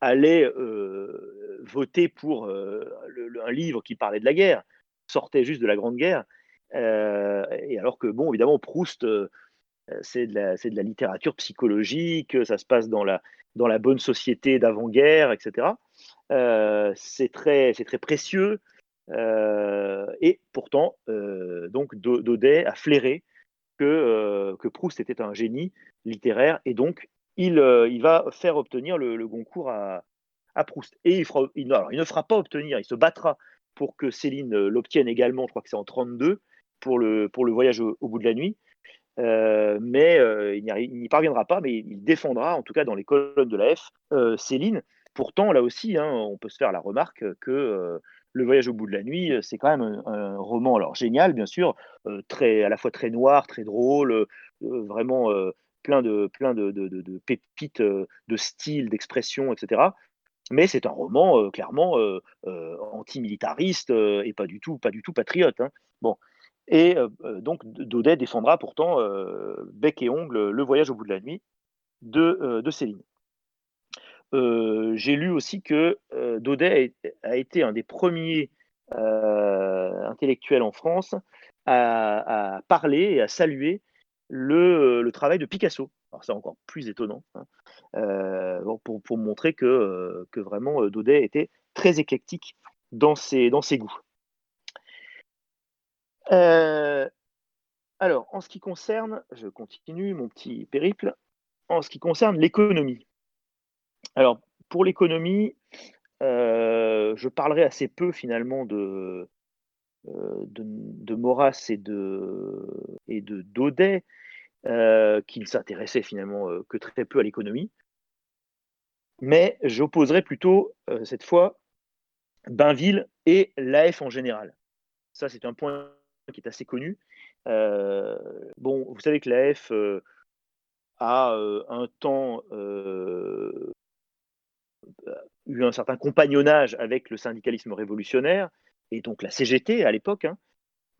[SPEAKER 7] allait euh, voter pour euh, un livre qui parlait de la guerre, sortait juste de la Grande Guerre. Euh, et alors que, bon, évidemment, Proust, c'est de, la littérature psychologique, ça se passe dans la, bonne société d'avant-guerre, etc. c'est très, très précieux. et pourtant, donc Daudet a flairé que, Proust était un génie littéraire et donc euh, il, va faire obtenir le, Goncourt à, Proust. Et il, ne fera pas obtenir, il se battra pour que Céline euh, l'obtienne également, je crois que c'est en 32, pour le, pour le voyage au, bout de la nuit. Euh, mais il n'y parviendra pas, mais il défendra, en tout cas dans les colonnes de la F, Céline. Pourtant, là aussi, hein, on peut se faire la remarque que Le voyage au bout de la nuit, c'est quand même un, roman alors génial, bien sûr, très, à la fois très noir, très drôle, vraiment plein de, plein de, pépites euh, de style, d'expression, etc. Mais c'est un roman euh, clairement euh, antimilitariste et pas du tout, pas du tout patriote. Hein. Bon. Et donc Daudet défendra pourtant bec et ongle le voyage au bout de la nuit de, Céline. J'ai lu aussi que Daudet a, été un des premiers intellectuels en France à, parler et à saluer le, travail de Picasso. Alors c'est encore plus étonnant, hein. euh, pour, montrer que, euh, vraiment euh, Daudet était très éclectique dans ses goûts. Alors, en ce qui concerne, je continue mon petit périple, en ce qui concerne l'économie. Alors, pour l'économie, je parlerai assez peu finalement de, de, Maurras et de, et de Daudet, euh, qui ne s'intéressait finalement euh, que très peu à l'économie. Mais j'opposerai plutôt euh, cette fois Bainville et l'AF en général. Ça, c'est un point qui est assez connu. bon, vous savez que l'AF a un temps eu un certain compagnonnage avec le syndicalisme révolutionnaire et donc la CGT à l'époque, hein,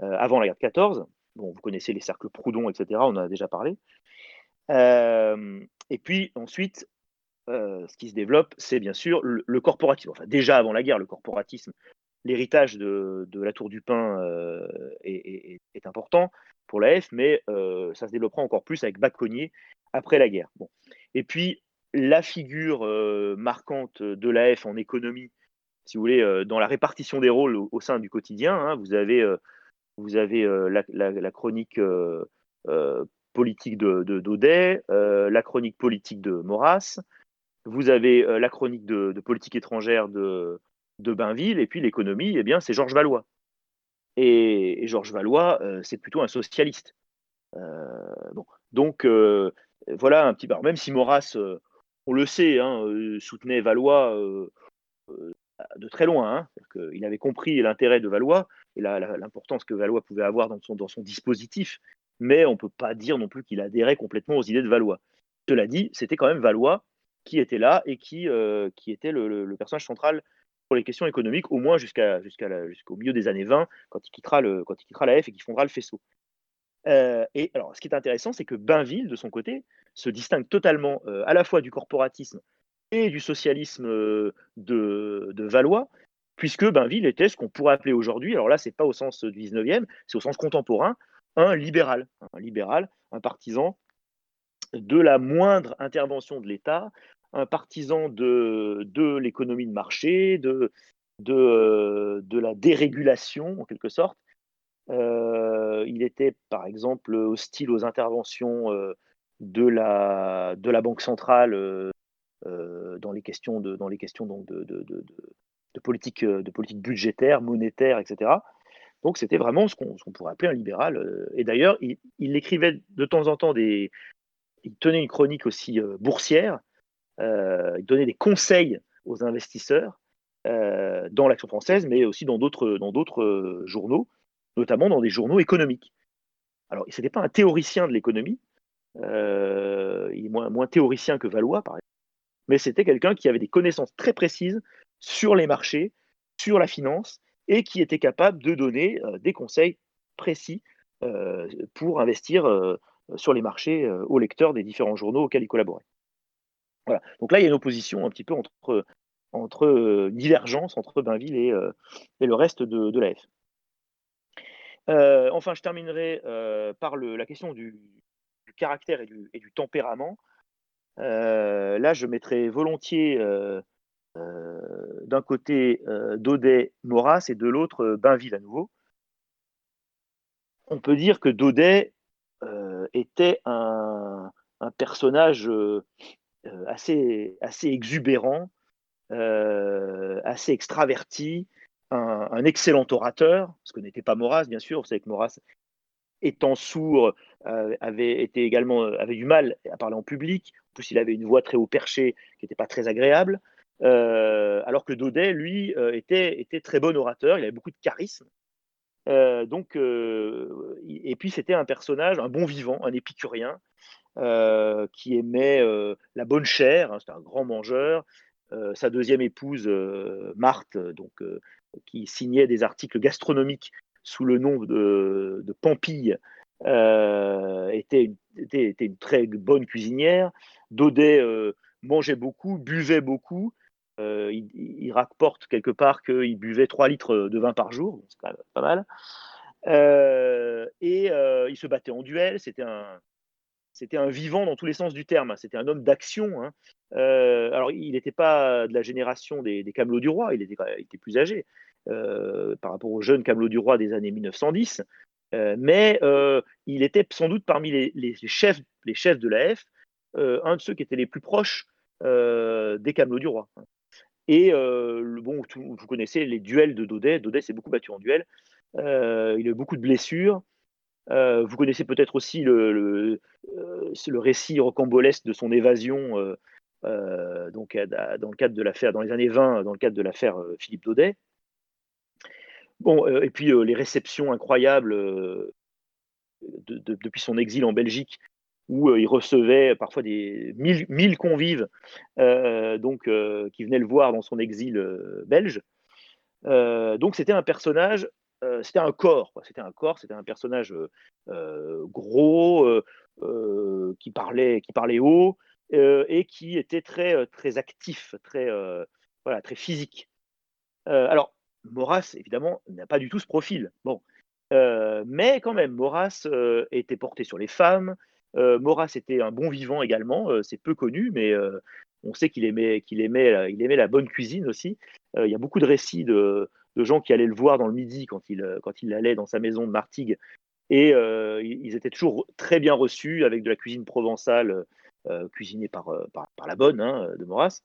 [SPEAKER 7] avant la guerre de 14. Bon, vous connaissez les cercles Proudhon, etc. On en a déjà parlé. et puis ensuite, ce qui se développe, c'est bien sûr le, corporatisme. Enfin, déjà avant la guerre, le corporatisme, l'héritage de, la Tour du Pin est, important pour la F, mais ça se développera encore plus avec Baconnier après la guerre. Bon. Et puis, la figure marquante de l'AF en économie, si vous voulez, dans la répartition des rôles au, sein du quotidien, hein, vous avez, vous avez la, chronique politique de, Daudet, la chronique politique de Maurras, vous avez la chronique de, politique étrangère de, de Bainville, et puis l'économie, eh bien, c'est Georges Valois. Et, Georges Valois, c'est plutôt un socialiste. bon. Donc, voilà un petit peu. Même si Maurras, euh, on le sait, hein, euh, soutenait Valois euh, de très loin. Hein, il avait compris l'intérêt de Valois et l'importance que Valois pouvait avoir dans son, dispositif, mais on ne peut pas dire non plus qu'il adhérait complètement aux idées de Valois. Cela dit, c'était quand même Valois qui était là et qui était le, personnage central pour les questions économiques, au moins jusqu'à, jusqu'au milieu des années 20, quand il quittera, le, quand il quittera la F et qu'il fondera le faisceau. et alors, ce qui est intéressant, c'est que Bainville, de son côté, se distingue totalement euh, à la fois du corporatisme et du socialisme euh, de, Valois, puisque Bainville était ce qu'on pourrait appeler aujourd'hui, alors là, c'est pas au sens du 19e, c'est au sens contemporain, un libéral, un libéral, un partisan de la moindre intervention de l'État, un partisan de, de l'économie de marché, de, de, de, la dérégulation en quelque sorte. Euh, il était par exemple hostile aux interventions de la, de la Banque centrale euh, euh, dans les questions, de, dans les questions donc de, de, de, politique, euh, de politique budgétaire, monétaire, etc. Donc c'était vraiment ce qu'on pourrait appeler un libéral. Et d'ailleurs, il, écrivait de temps en temps des... Il tenait une chronique aussi boursière, il donnait des conseils aux investisseurs dans l'action française, mais aussi dans d'autres journaux, notamment dans des journaux économiques. Alors, ce n'était pas un théoricien de l'économie, euh, il est moins, théoricien que Valois, par exemple. Mais c'était quelqu'un qui avait des connaissances très précises sur les marchés, sur la finance, et qui était capable de donner euh, des conseils précis euh, pour investir sur les marchés aux lecteurs des différents journaux auxquels il collaborait. Donc là, il y a une opposition un petit peu entre, entre divergence entre Bainville et, et le reste de, de l'AF. enfin, je terminerai par la question du, caractère et du, tempérament, euh, là, je mettrais volontiers euh, euh, d'un côté Daudet, Maurras et de l'autre Bainville à nouveau. On peut dire que Daudet était un, personnage assez, assez exubérant, assez extraverti, un, excellent orateur, ce que n'était pas Maurras, bien sûr. Vous savez que Maurras étant sourd, euh, avait été également euh, avait du mal à parler en public. En plus, il avait une voix très haut perchée qui n'était pas très agréable. Euh, alors que Daudet, lui, était, était très bon orateur. Il avait beaucoup de charisme. donc, et puis c'était un personnage, un bon vivant, un épicurien, qui aimait la bonne chair. Hein, c'était un grand mangeur. sa deuxième épouse, Marthe, donc, qui signait des articles gastronomiques sous le nom de, Pampille, euh, était, une très bonne cuisinière. Daudet euh, mangeait beaucoup, buvait beaucoup. Euh, il, rapporte quelque part qu'il buvait 3 litres de vin par jour, c'est pas mal. et il se battait en duel, c'était un, c'était un vivant dans tous les sens du terme, c'était un homme d'action. Hein. alors, il n'était pas de la génération des, des Camelots du Roi, il était, plus âgé, euh, par rapport aux jeunes Camelot du Roi des années 1910. Euh, mais euh, il était sans doute parmi les, chefs, les chefs de la F, un de ceux qui étaient les plus proches des Camelots du Roi. Et bon, vous connaissez les duels de Daudet. Daudet s'est beaucoup battu en duel. il a eu beaucoup de blessures. Vous connaissez peut-être aussi le, le, récit rocambolesque de son évasion donc, dans le cadre de l'affaire, dans les années 20, dans le cadre de l'affaire Philippe Daudet. Bon, euh, et puis euh, les réceptions incroyables euh, depuis son exil en Belgique, où il recevait parfois des mille, convives donc, qui venaient le voir dans son exil belge. donc c'était un personnage, c'était un corps, c'était un corps, c'était un personnage gros, qui, parlait, qui parlait haut, et qui était très, très actif, très, voilà, très physique. alors, Maurras, évidemment, n'a pas du tout ce profil. Bon. mais quand même, Maurras était porté sur les femmes. Maurras était un bon vivant également. c'est peu connu, mais on sait qu'il aimait, qu'il aimait, il aimait la bonne cuisine aussi. il y a beaucoup de récits de, gens qui allaient le voir dans le midi quand il, quand il allait dans sa maison de Martigues. Et ils étaient toujours très bien reçus avec de la cuisine provençale euh, cuisinée par, euh, par, la bonne hein, de Maurras.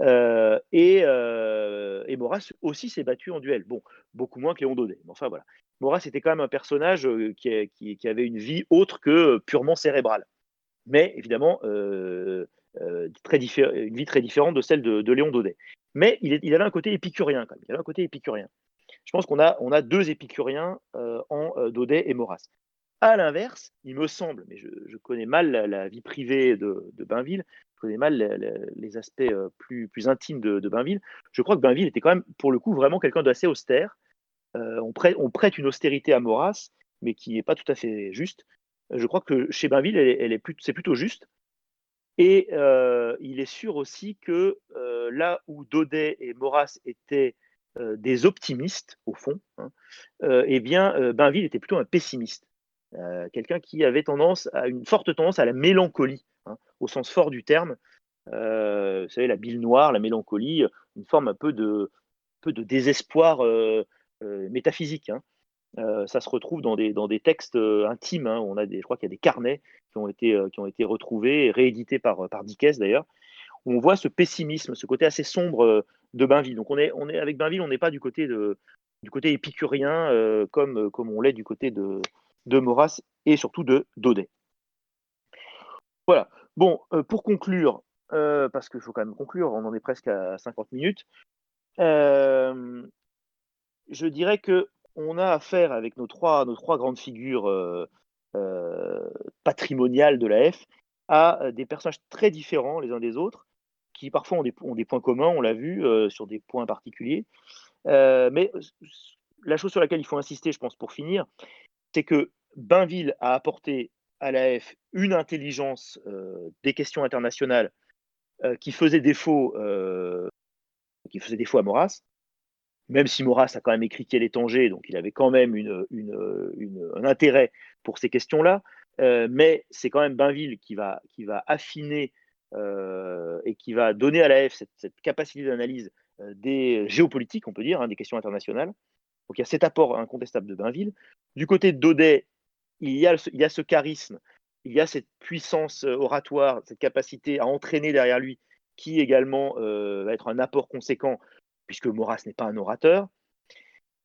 [SPEAKER 7] Euh, et, et, Maurras aussi s'est battu en duel. Bon, beaucoup moins que Léon Daudet. Mais enfin voilà. Maurras était quand même un personnage qui, qui, avait une vie autre que purement cérébrale. Mais évidemment, très une vie très différente de celle de, Léon Daudet. Mais il, avait un côté épicurien quand même. Il avait un côté épicurien. Je pense qu'on a, on a deux épicuriens en Daudet et Maurras. À l'inverse, il me semble, mais je, connais mal la, vie privée de, Bainville, je connais mal les, aspects euh, plus, intimes de, Bainville. Je crois que Bainville était quand même, pour le coup, vraiment quelqu'un d'assez austère. Euh, on, prête, une austérité à Maurras, mais qui n'est pas tout à fait juste. Je crois que chez Bainville, c'est plutôt juste. Et euh, il est sûr aussi que là où Daudet et Maurras étaient des optimistes, au fond, hein, eh bien, Bainville était plutôt un pessimiste. Euh, quelqu'un qui avait tendance à une forte tendance à la mélancolie, hein, au sens fort du terme. Euh, vous savez, la bile noire, la mélancolie, une forme un peu de, peu de désespoir euh, métaphysique. Hein. Ça se retrouve dans des, dans des textes intimes. Hein. On a des, je crois qu'il y a des carnets qui ont été, qui ont été retrouvés et réédités par, par Dickès d'ailleurs, où on voit ce pessimisme, ce côté assez sombre de Bainville. Donc on est, on est avec Bainville, on n'est pas du côté, de, du côté épicurien comme, comme on l'est du côté de, de Maurras et surtout de Daudet. Voilà. Bon, euh, pour conclure, euh, parce qu'il faut quand même conclure, on en est presque à 50 minutes, euh, je dirais que on a affaire avec nos trois, grandes figures patrimoniales de la F à des personnages très différents les uns des autres, qui parfois ont des, points communs, on l'a vu, sur des points particuliers. mais la chose sur laquelle il faut insister, je pense, pour finir, c'est que Bainville a apporté à l'AF une intelligence euh, des questions internationales euh, qui faisait défaut, euh, qui faisait défaut à Maurras. Même si Maurras a quand même écrit Quel est donc il avait quand même un intérêt pour ces questions-là. mais c'est quand même Bainville qui va, qui va affiner et qui va donner à l'AF cette, cette capacité d'analyse des géopolitiques, on peut dire, hein, des questions internationales. Donc il y a cet apport incontestable de Bainville. Du côté de Daudet, il y, a, il y a ce charisme, il y a cette puissance euh, oratoire, cette capacité à entraîner derrière lui, qui également euh, va être un apport conséquent, puisque Maurras n'est pas un orateur.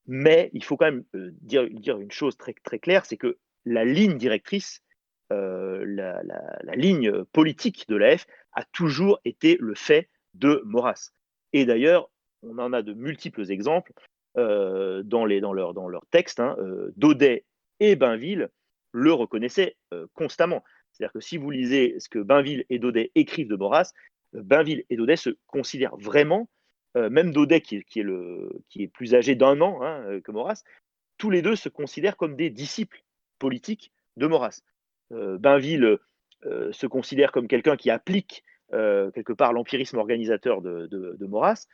[SPEAKER 7] Mais il faut quand même euh, dire, dire, une chose très, très claire, c'est que la ligne directrice, la, la, ligne politique de l'AF a toujours été le fait de Maurras. Et d'ailleurs, on en a de multiples exemples. Euh, dans, les, dans, leur, dans leur texte, hein, euh, Daudet et Bainville le reconnaissaient euh, constamment. C'est-à-dire que si vous lisez ce que Bainville et Daudet écrivent de Maurras, Bainville et Daudet se considèrent vraiment, même Daudet qui, est le, qui, est plus âgé d'un an hein, que Maurras, tous les deux se considèrent comme des disciples politiques de Maurras. Bainville se considère comme quelqu'un qui applique quelque part l'empirisme organisateur de, de, Maurras,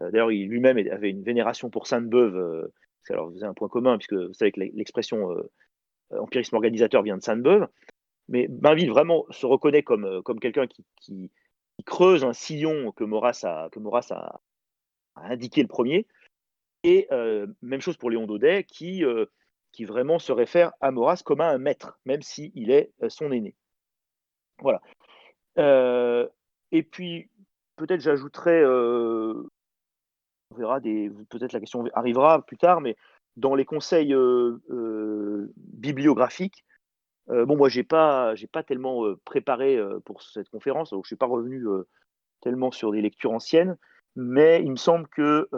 [SPEAKER 7] euh, d'ailleurs, il lui-même avait une vénération pour Sainte-Beuve. Euh, alors, avez un point commun, puisque vous savez que l'expression euh, empirisme organisateur vient de Sainte-Beuve. Mais Bainville vraiment se reconnaît comme, comme quelqu'un qui, creuse un sillon que Maurras a, que a, indiqué le premier. Et même chose pour Léon Daudet, qui, qui vraiment se réfère à Maurras comme à un maître, même s'il est son aîné. Voilà. et puis, peut-être j'ajouterais on verra. Peut-être la question arrivera plus tard, mais dans les conseils euh, euh, bibliographiques, euh, bon, moi, j'ai pas, j'ai pas tellement préparé pour cette conférence, donc je suis pas revenu tellement sur des lectures anciennes, mais il me semble que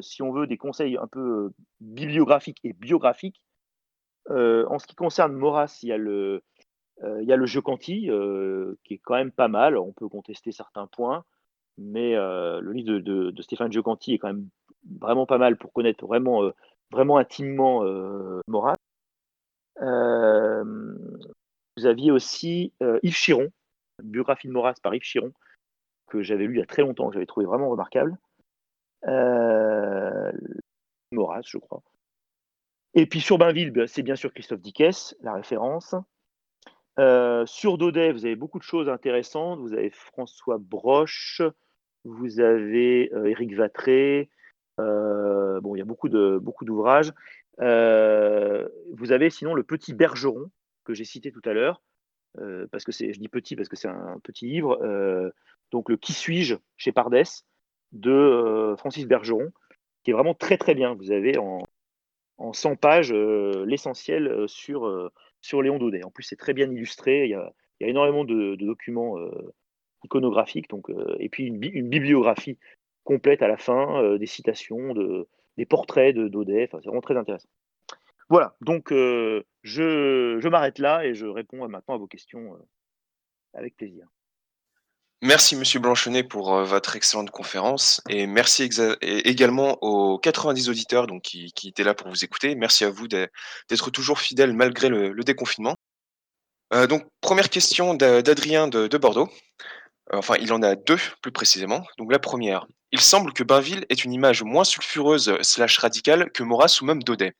[SPEAKER 7] si on veut des conseils un peu bibliographiques et biographiques, en ce qui concerne Maurras, il y a le, il jeu Canty, qui est quand même pas mal. On peut contester certains points, mais le livre de, de, Stéphane Giocanti est quand même vraiment pas mal pour connaître vraiment, vraiment intimement Maurras. vous aviez aussi Yves Chiron, biographie de Maurras par Yves Chiron, que j'avais lu il y a très longtemps, que j'avais trouvé vraiment remarquable. Euh, je crois. Et puis sur Bainville, ben, c'est bien sûr Christophe Dickès, la référence. Euh, sur Daudet, vous avez beaucoup de choses intéressantes. Vous avez François Broche, vous avez euh, Éric Vatré. bon, il y a beaucoup de beaucoup d'ouvrages. vous avez sinon le Petit Bergeron que j'ai cité tout à l'heure, parce que c'est, je dis petit parce que c'est un, petit livre. donc le Qui suis-je chez Pardès de Francis Bergeron, qui est vraiment très très bien. Vous avez en, en 100 pages l'essentiel sur, sur Léon Daudet. En plus, c'est très bien illustré. Il y a, énormément de, documents iconographiques, donc, et puis une, bibliographie complète à la fin, des citations, de, des portraits de Daudet. Enfin, c'est vraiment très intéressant. Voilà, donc je, m'arrête là et je réponds maintenant à vos questions avec plaisir.
[SPEAKER 6] Merci Monsieur Blanchonnet pour votre excellente conférence et merci également aux 90 auditeurs donc, qui, étaient là pour vous écouter. Merci à vous d'être toujours fidèles malgré le, déconfinement. Donc première question d'Adrien de, de, Bordeaux. Enfin, il en a deux plus précisément. Donc la première, il semble que Bainville est une image moins sulfureuse slash radicale que Maurras ou même Daudet.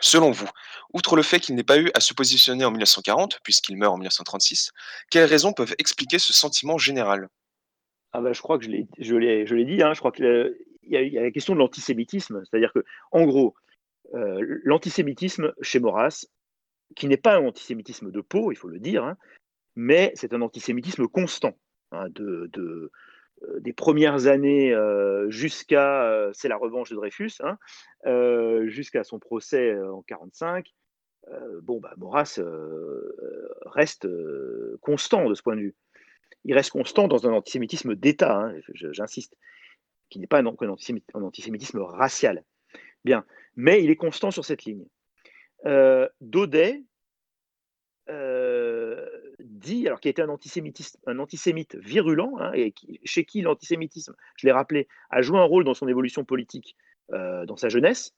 [SPEAKER 6] Selon vous, outre le fait qu'il n'ait pas eu à se positionner en 1940, puisqu'il meurt en 1936, quelles raisons peuvent expliquer ce sentiment général?
[SPEAKER 7] Ah bah, Je crois que je l'ai, dit, hein, je crois qu'il y, a la question de l'antisémitisme, c'est-à-dire que, en gros, euh, l'antisémitisme chez Maurras, qui n'est pas un antisémitisme de peau, il faut le dire, hein, mais c'est un antisémitisme constant, hein, de, euh, des premières années euh, jusqu'à, euh, c'est la revanche de Dreyfus, hein, jusqu'à son procès en 1945, bon, bah, Maurras reste constant de ce point de vue. Il reste constant dans un antisémitisme d'État, hein, j'insiste, qui n'est pas un, antisémitisme racial. Bien, mais il est constant sur cette ligne. Daudet, dit, alors qui était un, un antisémite virulent, hein, et chez qui l'antisémitisme, je l'ai rappelé, a joué un rôle dans son évolution politique euh, dans sa jeunesse,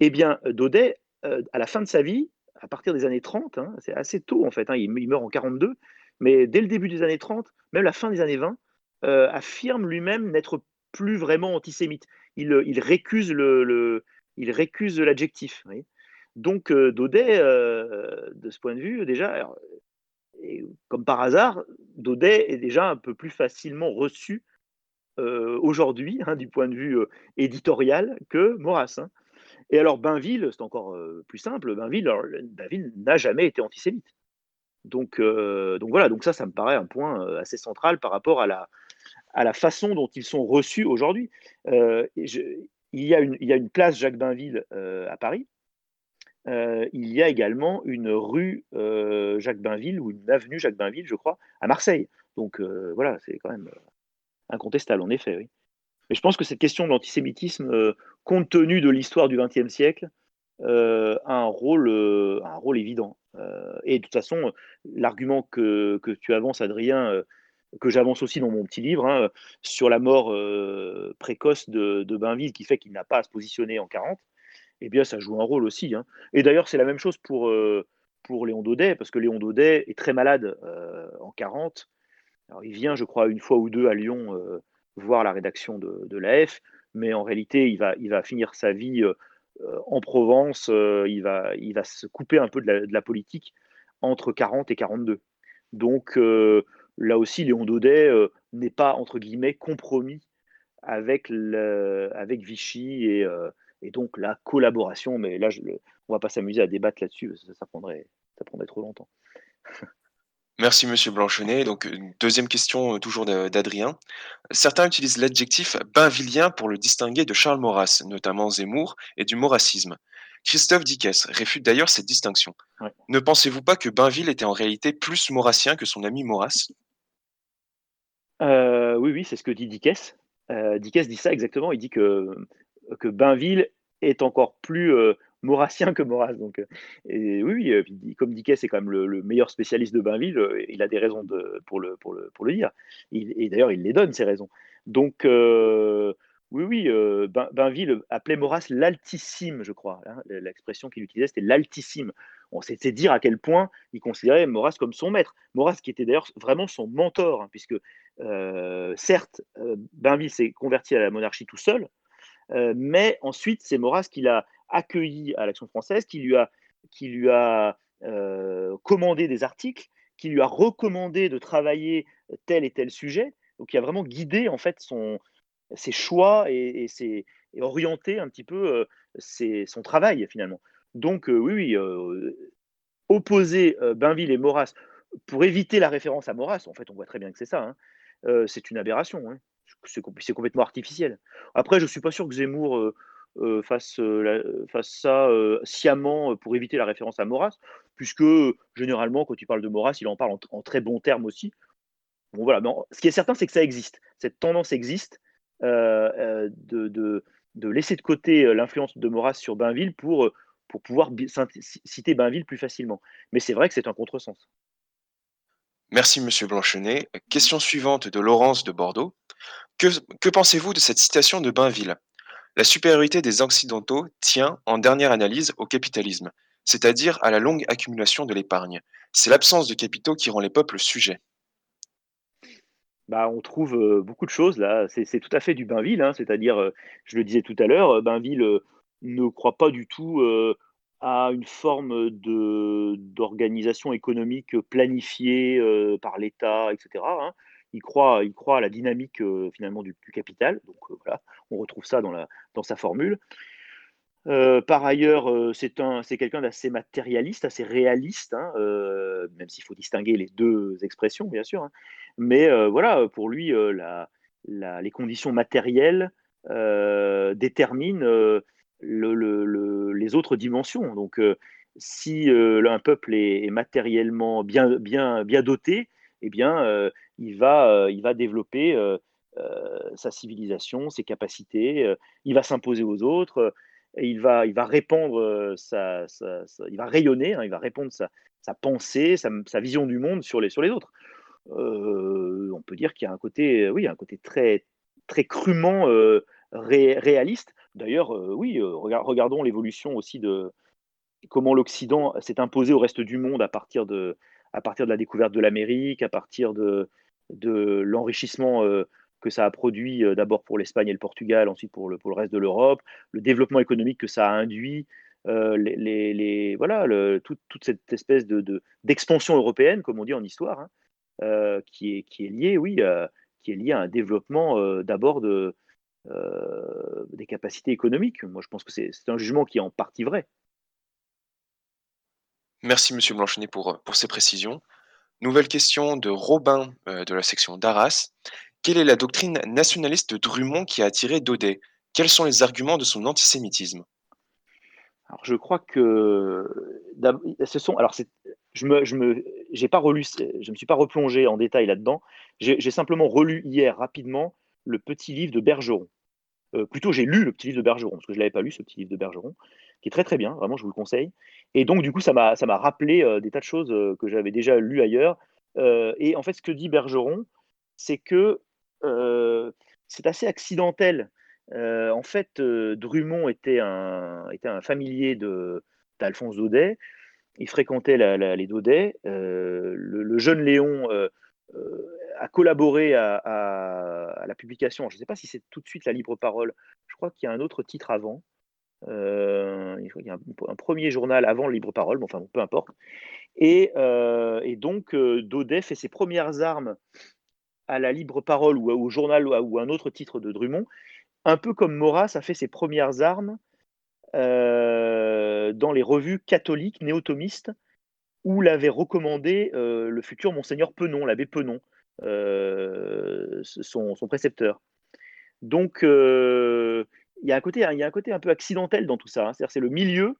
[SPEAKER 7] eh bien, Daudet, euh, à la fin de sa vie, à partir des années 30, hein, c'est assez tôt en fait, hein, il, meurt en 42, mais dès le début des années 30, même la fin des années 20, euh, affirme lui-même n'être plus vraiment antisémite. Il, il récuse le, il récuse l'adjectif. Donc Daudet, de ce point de vue, déjà, et comme par hasard, Daudet est déjà un peu plus facilement reçu euh, aujourd'hui, hein, du point de vue euh, éditorial, que Maurras. Hein. Et alors, Bainville, c'est encore euh, plus simple. Bainville, n'a jamais été antisémite. Donc, voilà, donc ça, ça me paraît un point assez central par rapport à la, façon dont ils sont reçus aujourd'hui. il y a une place Jacques Bainville à Paris, euh, il y a également une rue euh, Jacques Bainville ou une avenue Jacques Bainville, je crois, à Marseille. Donc euh, voilà, c'est quand même incontestable, en effet. Mais je pense que cette question de l'antisémitisme, compte tenu de l'histoire du XXe siècle, a un rôle, un rôle évident. et de toute façon, l'argument que, tu avances, Adrien, que j'avance aussi dans mon petit livre, hein, sur la mort précoce de, de, Bainville, qui fait qu'il n'a pas à se positionner en 40, eh bien, ça joue un rôle aussi. Hein. Et d'ailleurs, c'est la même chose pour, euh, pour Léon Daudet, parce que Léon Daudet est très malade euh, en 40. Alors, il vient, je crois, une fois ou deux à Lyon euh, voir la rédaction de, de l'AF, mais en réalité, il va, il va finir sa vie en Provence, il, va, il va se couper un peu de la, de la politique entre 40 et 42. Donc, là aussi, Léon Daudet n'est pas, entre guillemets, compromis avec, le, avec Vichy et et donc la collaboration, mais là, je, on va pas s'amuser à débattre là-dessus, ça, ça, prendrait, ça prendrait trop longtemps.
[SPEAKER 6] Merci Monsieur Blanchonnet. Donc deuxième question euh, toujours d'Adrien. Certains utilisent l'adjectif bainvillien pour le distinguer de Charles Maurras, notamment Zemmour, et du maurassisme. Christophe Dickès réfute d'ailleurs cette distinction. Ne pensez-vous pas que Bainville était en réalité plus maurassien que son ami Maurras?
[SPEAKER 7] Euh, Oui, oui, c'est ce que dit Dickès. Euh, Dickès dit ça exactement. Il dit que que Bainville est encore plus euh, maurassien que Maurras. Donc, et oui, comme Dickey, c'est quand même le, meilleur spécialiste de Bainville, il a des raisons pour, le, pour, le, pour le dire. et d'ailleurs, il les donne, ces raisons. Donc, oui, oui, Bainville appelait Maurras l'altissime, je crois. Hein, l'expression qu'il utilisait, c'était l'altissime. On s'était dire à quel point il considérait Maurras comme son maître. Maurras qui était d'ailleurs vraiment son mentor, hein, puisque certes, Bainville s'est converti à la monarchie tout seul, mais ensuite, c'est Maurras qui l'a accueilli à l'Action française, qui lui a, qui a commandé des articles, qui lui a recommandé de travailler tel et tel sujet, donc, il a vraiment guidé en fait son, ses choix et, et, orienté un petit peu son travail finalement. Donc, oui, oui, opposer Bainville et Maurras pour éviter la référence à Maurras, en fait, on voit très bien que c'est ça. Hein, c'est une aberration. Hein. C'est complètement artificiel. Après, je ne suis pas sûr que Zemmour fasse, ça sciemment pour éviter la référence à Maurras, puisque généralement, quand il parle de Maurras, il en parle en très bons termes aussi. Bon, voilà. ce qui est certain, c'est que ça existe. Cette tendance existe euh, euh, de, laisser de côté euh, l'influence de Maurras sur Bainville pour, pour pouvoir citer Bainville plus facilement. Mais c'est vrai que c'est un contresens.
[SPEAKER 6] Merci, Monsieur Blanchenet. Question suivante de Laurence de Bordeaux. Que, pensez-vous de cette citation de Bainville? La supériorité des Occidentaux tient, en dernière analyse, au capitalisme, c'est-à-dire à la longue accumulation de l'épargne. C'est l'absence de capitaux qui rend les peuples sujets.
[SPEAKER 7] Bah, on trouve beaucoup de choses là. C'est tout à fait du Bainville, hein. c'est-à-dire, je le disais tout à l'heure, Bainville ne croit pas du tout à une forme d'organisation économique planifiée par l'État, etc. Hein. Il, croit, il croit à la dynamique finalement du, capital. Donc voilà, on retrouve ça dans, la, dans sa formule. par ailleurs, c'est quelqu'un d'assez matérialiste, assez réaliste, hein, même s'il faut distinguer les deux expressions, bien sûr. Mais voilà, pour lui, les conditions matérielles déterminent les autres dimensions. Donc, si un peuple est, matériellement bien, bien, bien doté, eh bien, il, va, il va développer sa civilisation, ses capacités, il va s'imposer aux autres, il va, il va répandre sa, il va rayonner, hein, il va répondre sa, sa pensée, sa, vision du monde sur les, sur les autres. Euh, on peut dire qu'il y a un côté, oui, un côté très, très crûment euh, réaliste. D'ailleurs, euh, oui, regardons l'évolution aussi de comment l'Occident s'est imposé au reste du monde à partir de, à partir de la découverte de l'Amérique, à partir de, l'enrichissement que ça a produit d'abord pour l'Espagne et le Portugal, ensuite pour le, pour le reste de l'Europe, le développement économique que ça a induit, les, les, voilà, toute, cette espèce de, d'expansion européenne, comme on dit en histoire, hein, euh, qui, est, qui est lié, oui, euh, qui est lié à un développement euh, d'abord de, des capacités économiques. Moi, je pense que c'est un jugement qui est en partie vrai.
[SPEAKER 6] Merci, Monsieur Blanchenet, pour, pour ces précisions. Nouvelle question de Robin de la section d'Arras. Quelle est la doctrine nationaliste de Drummond qui a attiré Daudet? Quels sont les arguments de son antisémitisme?
[SPEAKER 7] Alors, je crois que ce sont. Alors, je me, je me, j'ai pas relu, je me suis pas replongé en détail là-dedans. J'ai simplement relu hier rapidement le petit livre de Bergeron. Euh, plutôt, j'ai lu le petit livre de Bergeron parce que je l'avais pas lu ce petit livre de Bergeron, qui est très très bien. Vraiment, je vous le conseille. Et donc, du coup, ça m'a, rappelé euh, des tas de choses euh, que j'avais déjà lues ailleurs. et en fait, ce que dit Bergeron, c'est que c'est assez accidentel. en fait, Drummond était un, était un familier d'Alphonse Daudet il fréquentait les Daudets. Le, jeune Léon a collaboré à, la publication. Je ne sais pas si c'est tout de suite la libre parole. Je crois qu'il y a un autre titre avant. il y a un, premier journal avant le libre parole, mais enfin, peu importe. Et, donc, Daudet fait ses premières armes à la libre parole ou au journal ou à un autre titre de Drummond, un peu comme Maurras a fait ses premières armes euh, dans les revues catholiques néo-thomistes où l'avait recommandé euh, le futur monseigneur Penon, l'abbé Penon, euh, son, précepteur. Donc, il y, a un côté, il y a un côté un peu accidentel dans tout ça. Hein. C'est le milieu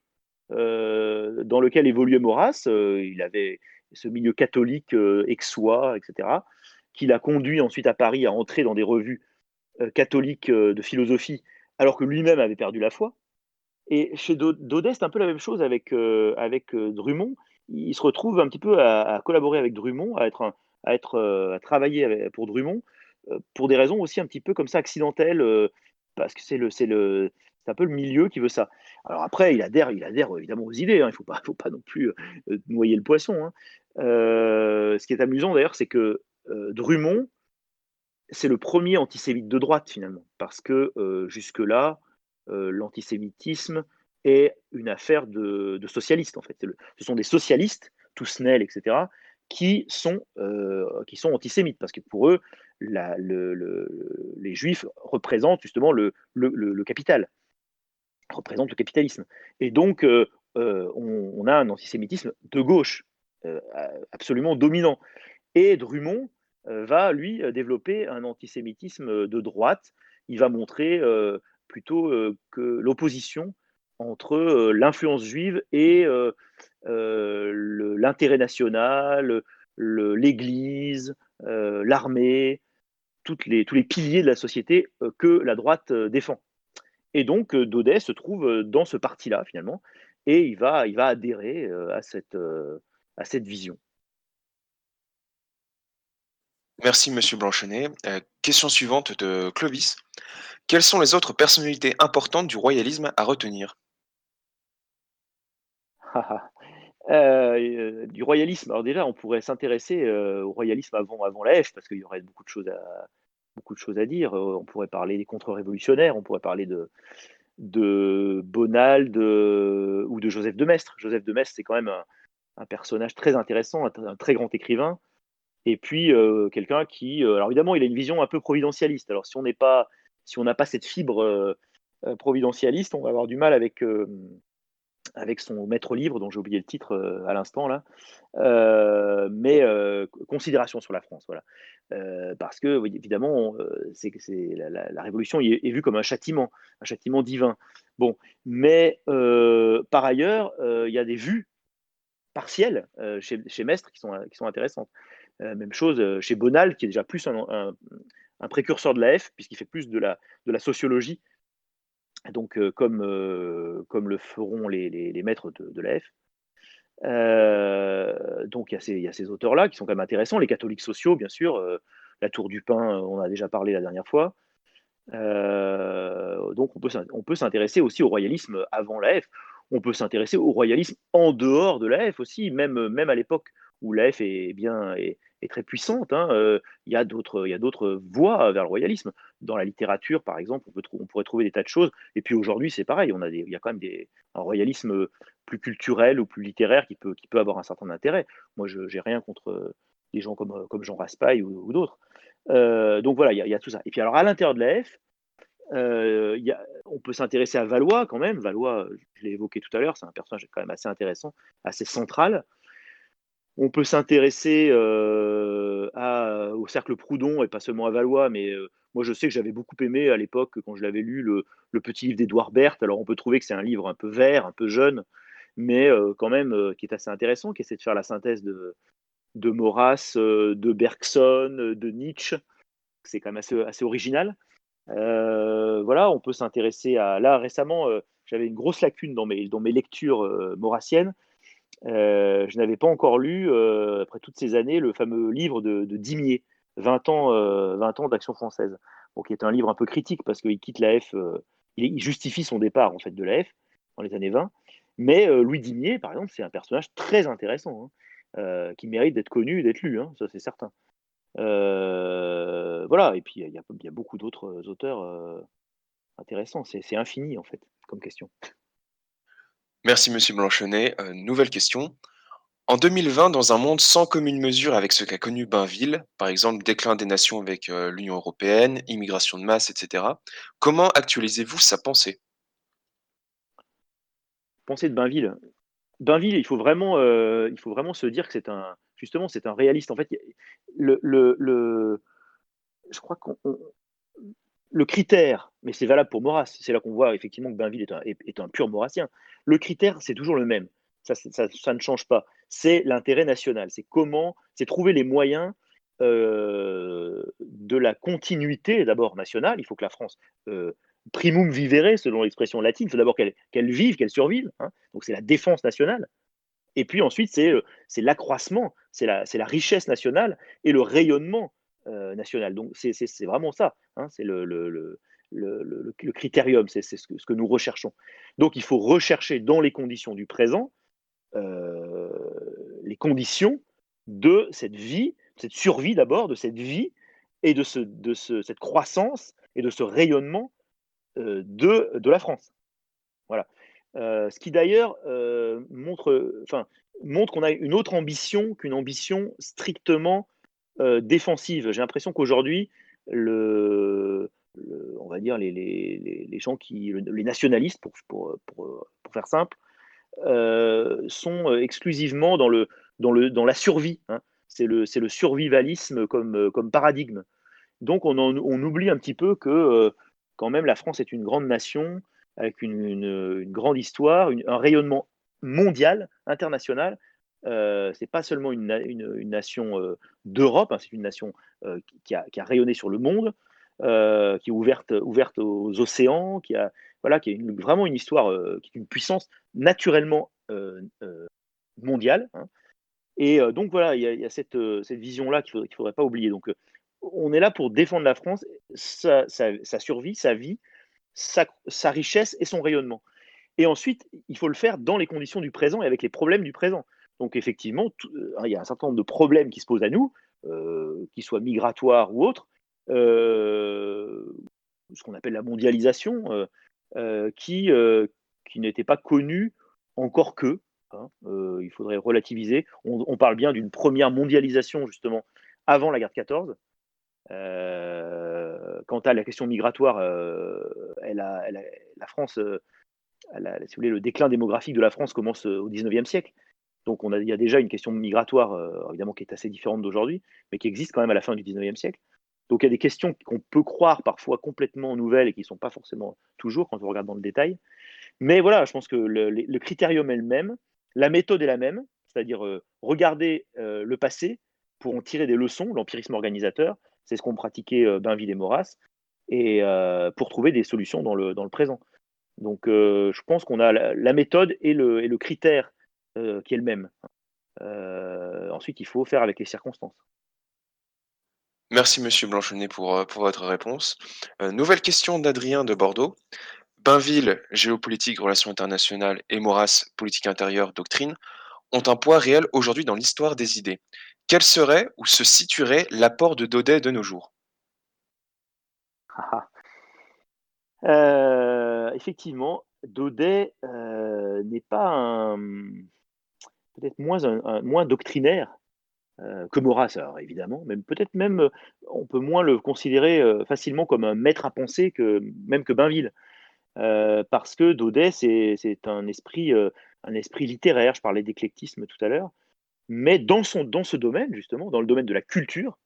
[SPEAKER 7] dans lequel évoluait Maurras. il avait ce milieu catholique aixois, etc., qui l'a conduit ensuite à Paris à entrer dans des revues catholiques de philosophie, alors que lui-même avait perdu la foi. Et chez Daudet, c'est un peu la même chose avec, avec Drummond. Il se retrouve un petit peu à, collaborer avec Drummond, à, être à, être, à travailler pour Drummond, pour des raisons aussi un petit peu comme ça accidentelles, parce que c'est un peu le milieu qui veut ça. Alors après, il adhère, il adhère évidemment aux idées. Hein. il ne faut pas, faut pas non plus noyer le poisson. Hein. ce qui est amusant d'ailleurs, c'est que Drummond, c'est le premier antisémite de droite finalement, parce que jusque-là, l'antisémitisme est une affaire de, socialistes en fait. ce sont des socialistes, Tousnel, etc., qui sont, qui sont antisémites, parce que pour eux, les juifs représentent justement le, capital, représentent le capitalisme. Et donc, on, a un antisémitisme de gauche, absolument dominant. Et Drummond va, lui, développer un antisémitisme de droite. Il va montrer plutôt que l'opposition entre l'influence juive et l'intérêt national, l'Église, l'armée, les, tous les piliers de la société que la droite défend. Et donc, Daudet se trouve dans ce parti-là, finalement, et il va, il va adhérer à, cette, à cette vision.
[SPEAKER 6] Merci, Monsieur Blanchenet. question suivante de Clovis. Quelles sont les autres personnalités importantes du royalisme à retenir?
[SPEAKER 7] Euh, du royalisme. Alors déjà, on pourrait s'intéresser euh, au royalisme avant, avant la F, parce qu'il y aurait beaucoup de choses à, beaucoup dire. Euh, on pourrait parler des contre-révolutionnaires, on pourrait parler de, de Bonald ou de Joseph de Maistre. Joseph de Maistre, c'est quand même un, personnage très intéressant, un, très grand écrivain, et puis quelqu'un qui, alors évidemment, il a une vision un peu providentialiste. Alors si on pas, si on n'a pas cette fibre providentialiste, on va avoir du mal avec avec son maître livre, dont j'ai oublié le titre euh, à l'instant là, euh, mais euh, considération sur la France, voilà, parce que évidemment, c'est la, la, révolution est, est, vue comme un châtiment, un châtiment divin. Bon, mais par ailleurs, il y a des vues partielles chez, chez Mestre qui sont, qui sont intéressantes. même chose chez Bonal, qui est déjà plus un, un précurseur de la F, puisqu'il fait plus de la, de la sociologie donc comme, comme le feront les, les, maîtres de, de l'AF. donc il y, a ces, auteurs-là qui sont quand même intéressants, les catholiques sociaux, bien sûr, la Tour du Pain, on a déjà parlé la dernière fois. donc on peut, on peut s'intéresser aussi au royalisme avant l'AF, on peut s'intéresser au royalisme en dehors de l'AF aussi, même, même à l'époque où l'AF est bien, est très puissante. Hein, il y a d'autres voies vers le royalisme. Dans la littérature, par exemple, on, pourrait trouver des tas de choses. Et puis aujourd'hui, c'est pareil. On a il y a quand même un royalisme plus culturel ou plus littéraire qui peut, avoir un certain intérêt. Moi, je n'ai rien contre des gens comme, comme Jean Raspail ou, d'autres. donc voilà, il y, a tout ça. Et puis alors, à l'intérieur de la F, on peut s'intéresser à Valois quand même. Valois, je l'ai évoqué tout à l'heure, c'est un personnage quand même assez intéressant, assez central. On peut s'intéresser au cercle Proudhon et pas seulement à Valois, mais moi je sais que j'avais beaucoup aimé à l'époque quand je l'avais lu le, petit livre d'Edouard Berthe. Alors on peut trouver que c'est un livre un peu vert, un peu jeune, mais quand même qui est assez intéressant, qui essaie de faire la synthèse de, de Maurras, de Bergson, de Nietzsche. C'est quand même assez, original. voilà, on peut s'intéresser à. Là récemment, j'avais une grosse lacune dans mes, dans mes lectures maurassiennes euh, je n'avais pas encore lu, euh, après toutes ces années, le fameux livre de, Dimier, 20 ans, 20 euh, ans d'action française, qui est un livre un peu critique parce qu'il quitte la F, il, justifie son départ en fait de la F dans les années 20. Mais Louis Dimier, par exemple, c'est un personnage très intéressant, hein, qui mérite d'être connu et d'être lu, hein, ça c'est certain. voilà, et puis il y, a beaucoup d'autres auteurs intéressants, c'est infini en fait comme question.
[SPEAKER 6] Merci Monsieur Blanchenet. Euh, nouvelle question. En 2020, dans un monde sans commune mesure avec ce qu'a connu Bainville, par exemple déclin des nations avec euh, l'Union européenne, immigration de masse, etc., comment actualisez-vous sa pensée?
[SPEAKER 7] Pensée de Bainville. Bainville, il faut vraiment, euh, il faut vraiment se dire que c'est un, justement, c'est un réaliste. En fait, le, le je crois qu'on le critère, mais c'est valable pour Maurras, c'est là qu'on voit effectivement que Bainville est un, pur maurassien. Le critère, c'est toujours le même. Ça, ne change pas. C'est l'intérêt national. C'est comment, c'est trouver les moyens euh, de la continuité d'abord nationale. Il faut que la France euh, primum vivere, selon l'expression latine. Il faut d'abord qu'elle vive, qu'elle survive. Hein. Donc c'est la défense nationale. Et puis ensuite, c'est l'accroissement, c'est la, richesse nationale et le rayonnement national. Donc c'est vraiment ça. Hein. c'est le, le, le, le, critérium, c'est ce, ce, que nous recherchons. Donc il faut rechercher dans les conditions du présent les conditions de cette vie, cette survie d'abord, de cette vie et de, ce, de ce, cette croissance et de ce rayonnement euh, de, de la France. Voilà. Euh, ce qui d'ailleurs euh, montre, montre qu'on a une autre ambition qu'une ambition strictement défensive. J'ai l'impression qu'aujourd'hui, on va dire les, gens qui, les nationalistes, pour, faire simple, sont exclusivement dans, la survie. Hein. C'est le, survivalisme comme, paradigme. Donc on, on, oublie un petit peu que quand même, la France est une grande nation avec une, grande histoire, un rayonnement mondial, international. Euh, c'est pas seulement une, nation d'Europe, hein, c'est une nation qui, a, rayonné sur le monde, qui est ouverte, aux océans, qui a, voilà, qui est vraiment une histoire, qui est une puissance naturellement mondiale. Hein. Et donc voilà, il y, a, cette, vision-là qu'il ne faudrait, pas oublier. Donc on est là pour défendre la France, sa, survie, sa vie, sa, richesse et son rayonnement. Et ensuite, il faut le faire dans les conditions du présent et avec les problèmes du présent. Donc effectivement, euh, il y a un certain nombre de problèmes qui se posent à nous, euh, qu'ils soient migratoires ou autres, euh, ce qu'on appelle la mondialisation, qui, qui n'était pas connue encore que. Hein, il faudrait relativiser. On, parle bien d'une première mondialisation justement avant la guerre de 14, euh, quant à la question migratoire, la France, si vous voulez, le déclin démographique de la France commence au 19e siècle. Donc on il y a déjà une question migratoire, évidemment, qui est assez différente d'aujourd'hui, mais qui existe quand même à la fin du 19e siècle. Donc il y a des questions qu'on peut croire parfois complètement nouvelles et qui ne sont pas forcément toujours quand on regarde dans le détail. Mais voilà, je pense que le, critérium est le même, la méthode est la même, c'est-à-dire regarder le passé pour en tirer des leçons, l'empirisme organisateur, c'est ce qu'ont pratiqué euh, Bainville et Maurras, et euh, pour trouver des solutions dans le, dans le présent. Donc euh, je pense qu'on a la, méthode et le, et le critère qui est le même. ensuite, il faut faire avec les circonstances.
[SPEAKER 6] Merci Monsieur Blanchonnet pour, pour votre réponse. nouvelle question d'Adrien de Bordeaux. Bainville, géopolitique, relations internationales, et Maurras, politique intérieure, doctrine, ont un poids réel aujourd'hui dans l'histoire des idées. Quel serait ou se situerait l'apport de Daudet de nos jours?
[SPEAKER 7] Ah, ah. Euh, Effectivement, Daudet euh, n'est pas peut-être moins, moins doctrinaire euh, que Maurras, alors évidemment, mais peut-être même on peut moins le considérer facilement comme un maître à penser que même que Bainville. parce que Daudet, c'est un esprit, un esprit littéraire. Je parlais d'éclectisme tout à l'heure mais dans, son, dans ce domaine, justement, dans le domaine de la culture,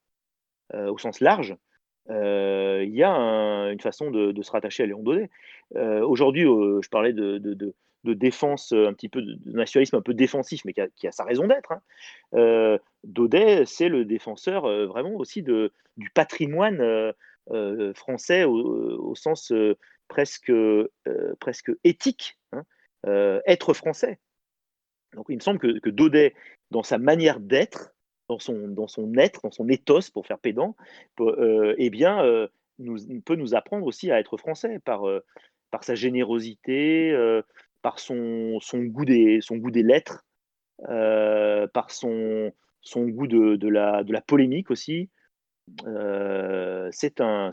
[SPEAKER 7] euh, au sens large, euh, il y a une façon de, se rattacher à Léon Daudet. Euh, aujourd'hui, je parlais de, défense, un petit peu de, nationalisme un peu défensif, mais qui a, sa raison d'être. Hein. Daudet, c'est le défenseur vraiment aussi de, du patrimoine français au, sens presque, presque éthique, hein. être français. Donc il me semble que, que Daudet dans sa manière d'être, dans son, dans son être, dans son ethos, pour faire pédant, euh, eh bien, euh, nous, peut nous apprendre aussi à être français par, euh, par sa générosité, par son, goût des, lettres, par son, goût de, la, polémique aussi. c'est un,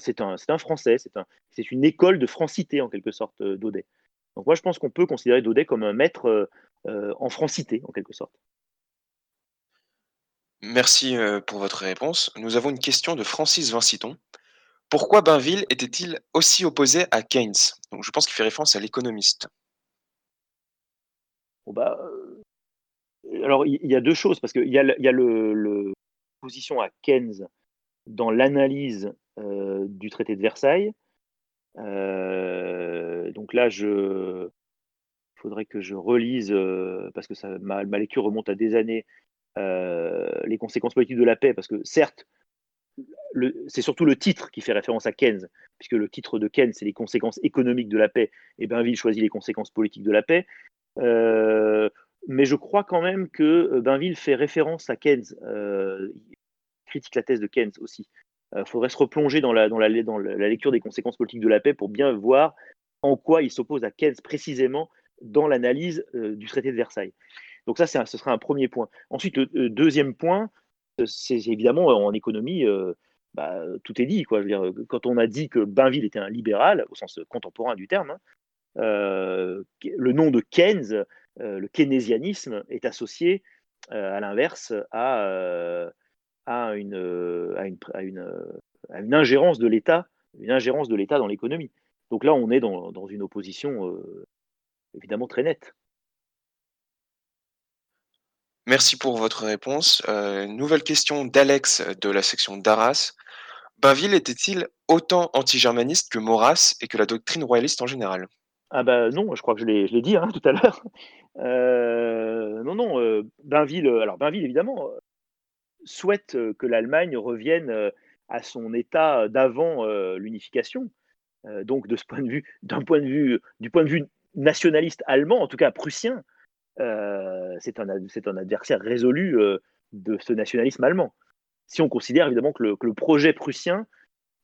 [SPEAKER 7] français, c'est un, une école de francité en quelque sorte, Daudet. Donc moi je pense qu'on peut considérer Daudet comme un maître en francité en quelque sorte.
[SPEAKER 6] Merci euh, pour votre réponse. Nous avons une question de Francis Vinciton. Pourquoi Bainville était-il aussi opposé à Keynes? Je pense qu'il fait référence à l'économiste.
[SPEAKER 7] Bah, euh, alors, il y, a deux choses, parce qu'il y a, y a le, position à Keynes dans l'analyse euh, du traité de Versailles. donc là, je, il faudrait que je relise, parce que ça, ma, lecture remonte à des années, euh, les conséquences politiques de la paix, parce que certes, c'est surtout le titre qui fait référence à Keynes, puisque le titre de Keynes, c'est les conséquences économiques de la paix, et Bainville choisit les conséquences politiques de la paix. Euh, mais je crois quand même que Bainville fait référence à Keynes, euh, critique la thèse de Keynes aussi. Il faudrait se replonger dans la, lecture des conséquences politiques de la paix pour bien voir en quoi il s'oppose à Keynes précisément dans l'analyse du traité de Versailles. Donc ça, ce sera un premier point. Ensuite, deuxième point, c'est évidemment en économie, bah, tout est dit. Quand on a dit que Bainville était un libéral, au sens contemporain du terme, hein, euh, le nom de Keynes, euh, le keynésianisme, est associé euh, à l'inverse à, une, ingérence de l'État, une ingérence de l'État dans l'économie. Donc là, on est dans, une opposition évidemment très nette.
[SPEAKER 6] Merci pour votre réponse. Euh, nouvelle question d'Alex de la section d'Arras. Bainville était-il autant anti-germaniste que Maurras et que la doctrine royaliste en général?
[SPEAKER 7] Ah bah non, je crois que je l'ai dit hein, tout à l'heure. Euh, non, non, euh, Bainville, alors Bainville évidemment souhaite que l'Allemagne revienne à son état d'avant l'unification. donc de ce point de vue, d'un point de vue, du point de vue nationaliste allemand, en tout cas prussien, euh, c'est un, adversaire résolu euh, de ce nationalisme allemand. Si on considère évidemment que le, projet prussien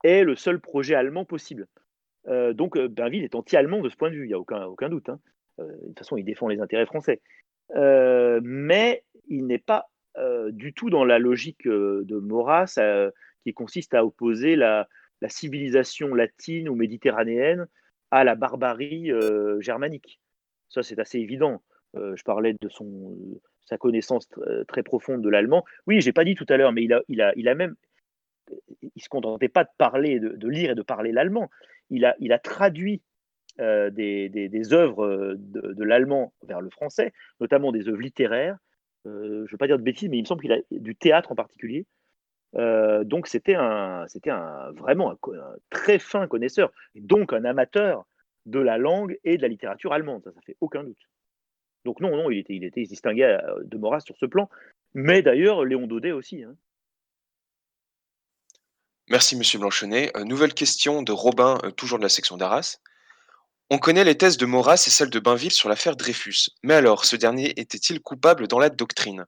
[SPEAKER 7] est le seul projet allemand possible. Euh, donc Bainville est anti-allemand de ce point de vue, il n'y a aucun, aucun doute. Hein. de toute façon, il défend les intérêts français. mais il n'est pas du tout dans la logique de Maurras qui consiste à opposer la, la, civilisation latine ou méditerranéenne à la barbarie germanique. Ça, c'est assez évident. Euh, je parlais de son, sa connaissance euh, très profonde de l'allemand. Oui, j'ai pas dit tout à l'heure, mais il a, il a, il a même, il se contentait pas de parler, de, lire et de parler l'allemand. Il a, traduit euh, des, œuvres de, l'allemand vers le français, notamment des œuvres littéraires. je ne veux pas dire de bêtises, mais il me semble qu'il a du théâtre en particulier. donc c'était un, vraiment un, très fin connaisseur, et donc un amateur de la langue et de la littérature allemande. Ça, ça fait aucun doute. Donc non, non, il était, il euh, de Maurras sur ce plan, mais d'ailleurs Léon Daudet aussi. Hein.
[SPEAKER 6] Merci Monsieur Blanchonnet. Euh, nouvelle question de Robin, euh, toujours de la section d'Arras. On connaît les thèses de Maurras et celles de Bainville sur l'affaire Dreyfus. Mais alors, ce dernier était-il coupable dans la doctrine?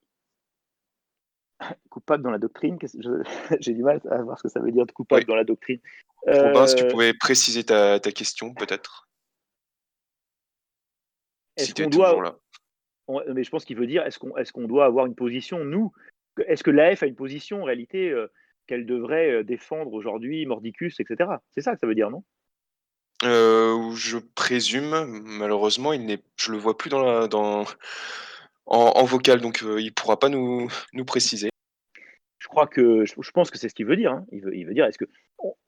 [SPEAKER 7] Coupable dans la doctrine? J'ai du mal à voir ce que ça veut dire de coupable dans la doctrine.
[SPEAKER 6] Robin, si tu pouvais préciser ta, ta question, peut-être
[SPEAKER 7] est-ce qu'on doit. mais je pense qu'il veut dire est-ce qu'on est doit avoir une position, nous Est-ce que l'AF a une position? En réalité euh, qu'elle devrait euh, défendre aujourd'hui, Mordicus, etc. C'est ça que ça veut dire, non?
[SPEAKER 6] Euh, Je présume, malheureusement, il n'est, je le vois plus dans, la, dans en, vocal, donc il ne pourra pas nous, nous préciser.
[SPEAKER 7] Je crois que je, pense que c'est ce qu'il veut dire. Hein. Il, veut, il veut dire est-ce que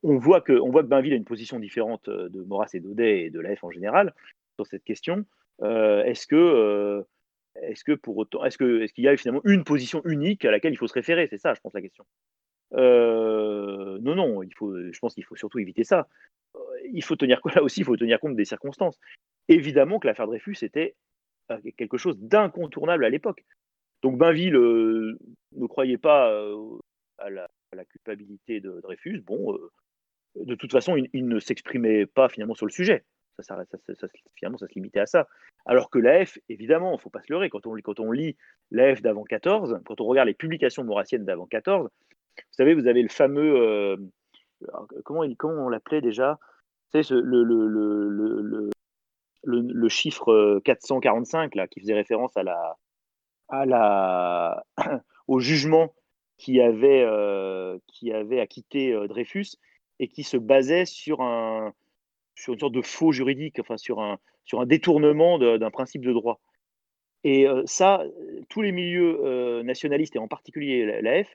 [SPEAKER 7] on, voit que on voit que Bainville a une position différente de Maurras et Daudet et de l'AF en général sur cette question. Euh, est-ce que euh, est-ce que pour autant, est-ce qu'il y a finalement une position unique à laquelle il faut se référer? C'est ça, je pense, la question. Euh, non, non, je pense qu'il faut surtout éviter ça. Il faut tenir là aussi, il faut tenir compte des circonstances. Évidemment que l'affaire Dreyfus était quelque chose d'incontournable à l'époque. Donc Bainville ne croyait pas à la, culpabilité de Dreyfus. Bon, de toute façon, il ne s'exprimait pas finalement sur le sujet. Ça, finalement, ça se limitait à ça. Alors que l'AF, évidemment, il ne faut pas se leurrer, quand on, quand on lit l'AF d'avant 14, quand on regarde les publications maurassiennes d'avant 14, vous savez, vous avez le fameux. Euh, comment, comment on l'appelait déjà? Vous savez, le, le, le, le, chiffre 445, là, qui faisait référence à la, à la, au jugement qui avait, euh, qui avait acquitté euh, Dreyfus et qui se basait sur un, sur une sorte de faux juridique, enfin sur un, sur un détournement d'un principe de droit. Et euh, ça, tous les milieux euh, nationalistes, et en particulier l'AF,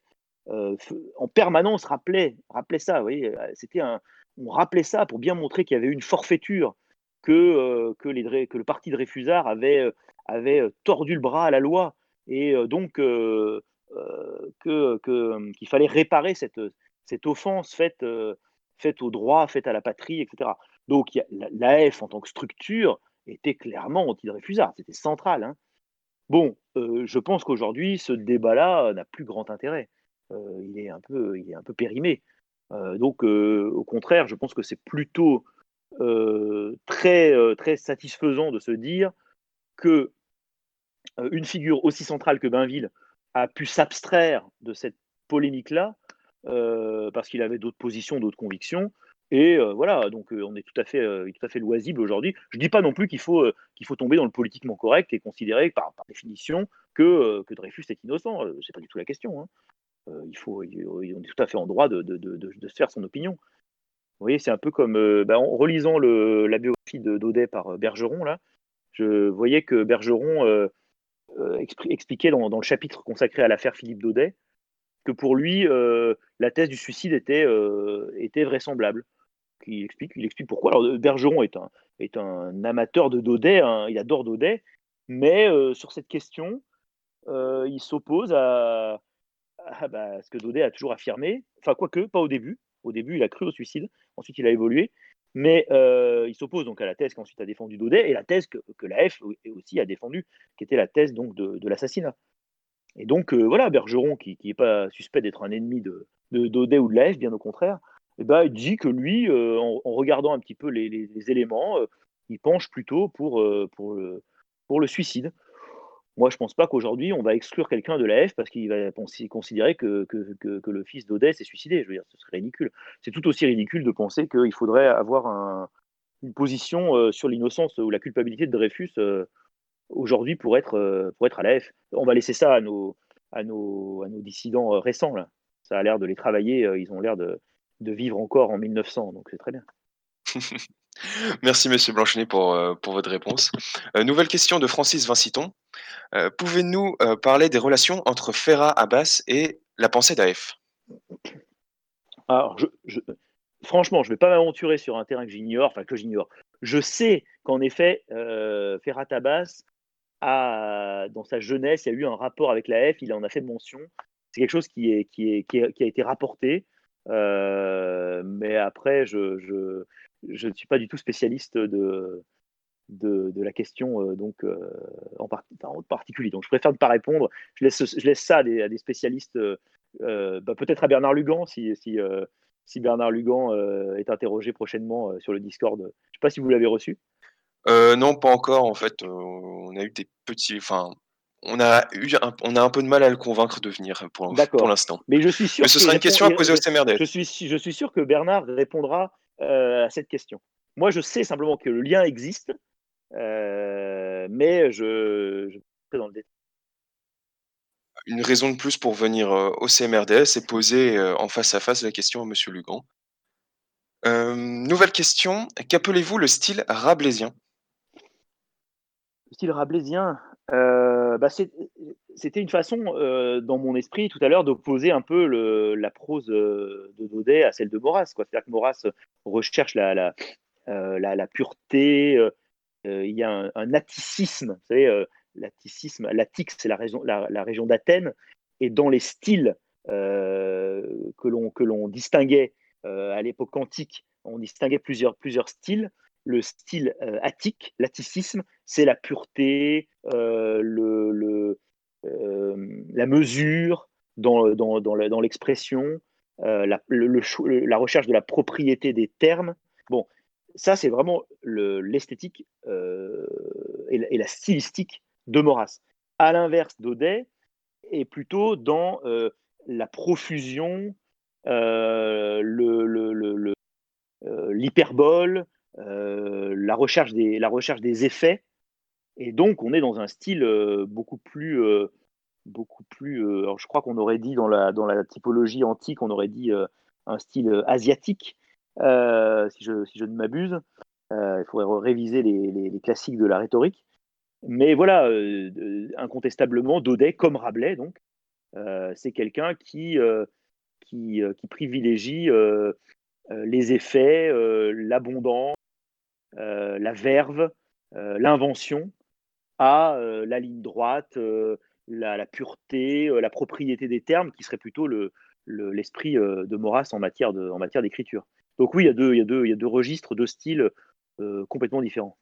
[SPEAKER 7] euh, en permanence rappelaient, ça. Vous voyez, un, on rappelait ça pour bien montrer qu'il y avait une forfaiture, que, que, les, que le parti de Réfusard avait, avait tordu le bras à la loi, et donc que, qu'il fallait réparer cette, cette offense faite, faite au droit, faite à la patrie, etc. Donc l'AF en tant que structure était clairement anti-Dreyfusard, c'était central. Hein. Bon, euh, je pense qu'aujourd'hui, ce débat-là n'a plus grand intérêt. Euh, il, est un peu, il est un peu périmé. donc, au contraire, je pense que c'est plutôt très, très satisfaisant de se dire que une figure aussi centrale que Bainville a pu s'abstraire de cette polémique-là parce qu'il avait d'autres positions, d'autres convictions. Et voilà, donc on est tout à fait, tout à fait loisible aujourd'hui. Je ne dis pas non plus qu'il faut, faut tomber dans le politiquement correct et considérer par, par définition que, que Dreyfus est innocent. C'est pas du tout la question. Hein. il faut, on est tout à fait en droit de, de, de, de se faire son opinion. Vous voyez, c'est un peu comme bah, en relisant le, la biographie de Daudet par Bergeron, là, je voyais que Bergeron expliquait dans, dans, le chapitre consacré à l'affaire Philippe Daudet que pour lui, la thèse du suicide était, était vraisemblable explique, il explique pourquoi. Bergeron est un, amateur de Daudet, hein, il adore Daudet, mais euh, sur cette question, euh, il s'oppose à, bah, ce que Daudet a toujours affirmé. Enfin, quoique, pas au début. Au début, il a cru au suicide, ensuite, il a évolué. Mais euh, il s'oppose donc à la thèse qu'ensuite a défendu Daudet et la thèse que, la F aussi a défendue, qui était la thèse donc de, de l'assassinat. Et donc voilà, Bergeron, qui n'est pas suspect d'être un ennemi de, de, Daudet ou de la F, bien au contraire, eh ben, il dit que lui, euh, en, regardant un petit peu les, éléments, euh, il penche plutôt pour, euh, pour, le, suicide. Moi, je ne pense pas qu'aujourd'hui, on va exclure quelqu'un de la F parce qu'il va considérer que, que, le fils d'Odès s'est suicidé. Je veux dire, ce serait ridicule. C'est tout aussi ridicule de penser qu'il faudrait avoir un, une position sur l'innocence ou la culpabilité de Dreyfus aujourd'hui pour être, pour être à la F. On va laisser ça à nos, à nos, à nos dissidents récents. Là. Ça a l'air de les travailler. ils ont l'air de, de vivre encore en 1900, donc c'est très bien.
[SPEAKER 6] Merci Monsieur Blanchenet pour, euh, pour votre réponse. Euh, nouvelle question de Francis Vinciton. Euh, pouvez-nous parler des relations entre Ferrat Abbas et la pensée d'AF
[SPEAKER 7] Alors, je, franchement, je ne vais pas m'aventurer sur un terrain que j'ignore, enfin que j'ignore. Je sais qu'en effet, Ferrat Abbas a, dans sa jeunesse, il y a eu un rapport avec l'AF, il en a fait mention. C'est quelque chose qui, est, qui, est, qui, a été rapporté. Euh, mais après, je, je, je, ne suis pas du tout spécialiste de, de, la question euh, donc, euh, en, particulier. Donc, je préfère ne pas répondre. Je laisse, je laisse ça à des, spécialistes, bah, peut-être à Bernard Lugan, si, si, si Bernard Lugan est interrogé prochainement sur le Discord. Je ne sais pas si vous l'avez reçu.
[SPEAKER 6] non, pas encore. En fait, on a eu des petits. On a, eu un, on a un peu de mal à le convaincre de venir pour, pour l'instant.
[SPEAKER 7] Mais je suis sûr.
[SPEAKER 6] Mais ce sera une question à poser au CMRD.
[SPEAKER 7] Je suis, je suis sûr que Bernard répondra euh, à cette question. Moi, je sais simplement que le lien existe, euh, mais je, je dans le détail.
[SPEAKER 6] Une raison de plus pour venir euh, au CMRDS et poser en face à face la question à M. Lugan. nouvelle question. Qu'appelez-vous le style rablaisien
[SPEAKER 7] Le style rablaisien euh, bah C'était une façon, euh, dans mon esprit, tout à l'heure, d'opposer un peu la prose euh, de Daudet à celle de Maurras. C'est-à-dire que Maurras recherche la, pureté, il y a un, atticisme, vous savez, l'atticisme, l'Attique, c'est la région, d'Athènes, et dans les styles que l'on distinguait à l'époque antique, on distinguait plusieurs styles le style euh, attique, l'atticisme, c'est la pureté, euh, le, euh, la mesure dans, dans, dans l'expression, la, la, recherche de la propriété des termes. Bon, ça, c'est vraiment l'esthétique et, la stylistique de Maurras. À l'inverse, Daudet est plutôt dans la profusion, l'hyperbole, euh, la, recherche des, la recherche des effets. Et donc, on est dans un style euh, beaucoup plus. Euh, beaucoup plus je crois qu'on aurait dit dans la, dans la typologie antique, on aurait dit un style asiatique, si, je, si je ne m'abuse. il faudrait réviser les, les, classiques de la rhétorique. Mais voilà, incontestablement, Daudet, comme Rabelais, donc, c'est quelqu'un qui, qui, qui, privilégie les effets, l'abondance, euh, la verve, euh, l'invention, à euh, la ligne droite, la, pureté, la propriété des termes, qui serait plutôt l'esprit de Maurras en matière d'écriture. Donc oui, il y a deux registres, deux styles complètement différents.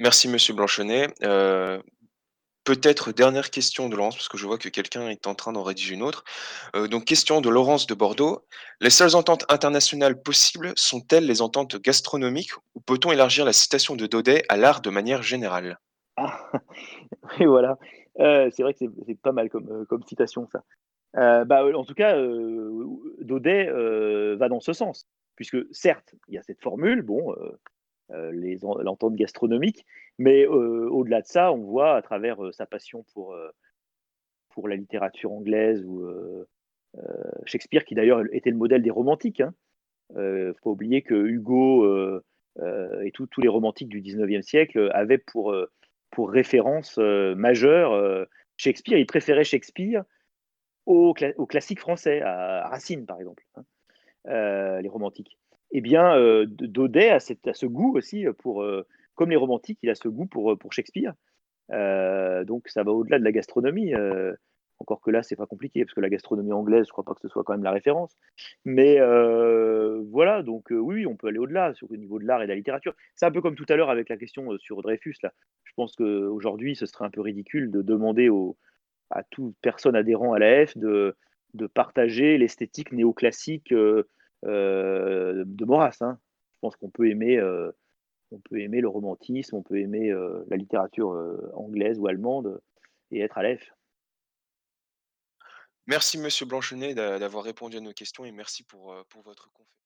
[SPEAKER 6] Merci Monsieur Blanchonnet. Peut-être dernière question de Laurence, parce que je vois que quelqu'un est en train d'en rédiger une autre. Euh, donc, question de Laurence de Bordeaux. Les seules ententes internationales possibles sont-elles les ententes gastronomiques ou peut-on élargir la citation de Daudet à l'art de manière générale?
[SPEAKER 7] Ah, oui, voilà. Euh, c'est vrai que c'est pas mal comme, euh, citation, ça. Bah, en tout cas, Daudet va dans ce sens, puisque certes, il y a cette formule, bon, l'entente gastronomique, mais au-delà de ça, on voit à travers sa passion pour, pour la littérature anglaise ou Shakespeare, qui d'ailleurs était le modèle des romantiques. Il hein. ne faut oublier que Hugo et tous les romantiques du 19e siècle avaient pour pour référence euh, majeure euh, Shakespeare. Il préférait Shakespeare au, au classique français, à, Racine par exemple, hein, euh, les romantiques. Eh bien, Daudet a, ce goût aussi pour, comme les romantiques, il a ce goût pour, Shakespeare. donc ça va au-delà de la gastronomie. Encore que là, c'est pas compliqué, parce que la gastronomie anglaise, je crois pas que ce soit quand même la référence. Mais euh, voilà, donc euh, oui, on peut aller au-delà sur le niveau de l'art et de la littérature. C'est un peu comme tout à l'heure avec la question euh, sur Dreyfus. Là. Je pense qu'aujourd'hui, ce serait un peu ridicule de demander à toute personne adhérent à la F de partager l'esthétique néoclassique de Maurras. Hein. Je pense qu'on peut aimer on peut aimer le romantisme, on peut aimer la littérature anglaise ou allemande et être à l'EF.
[SPEAKER 6] Merci Monsieur Blanchenet d'avoir répondu à nos questions et merci pour, pour votre conférence.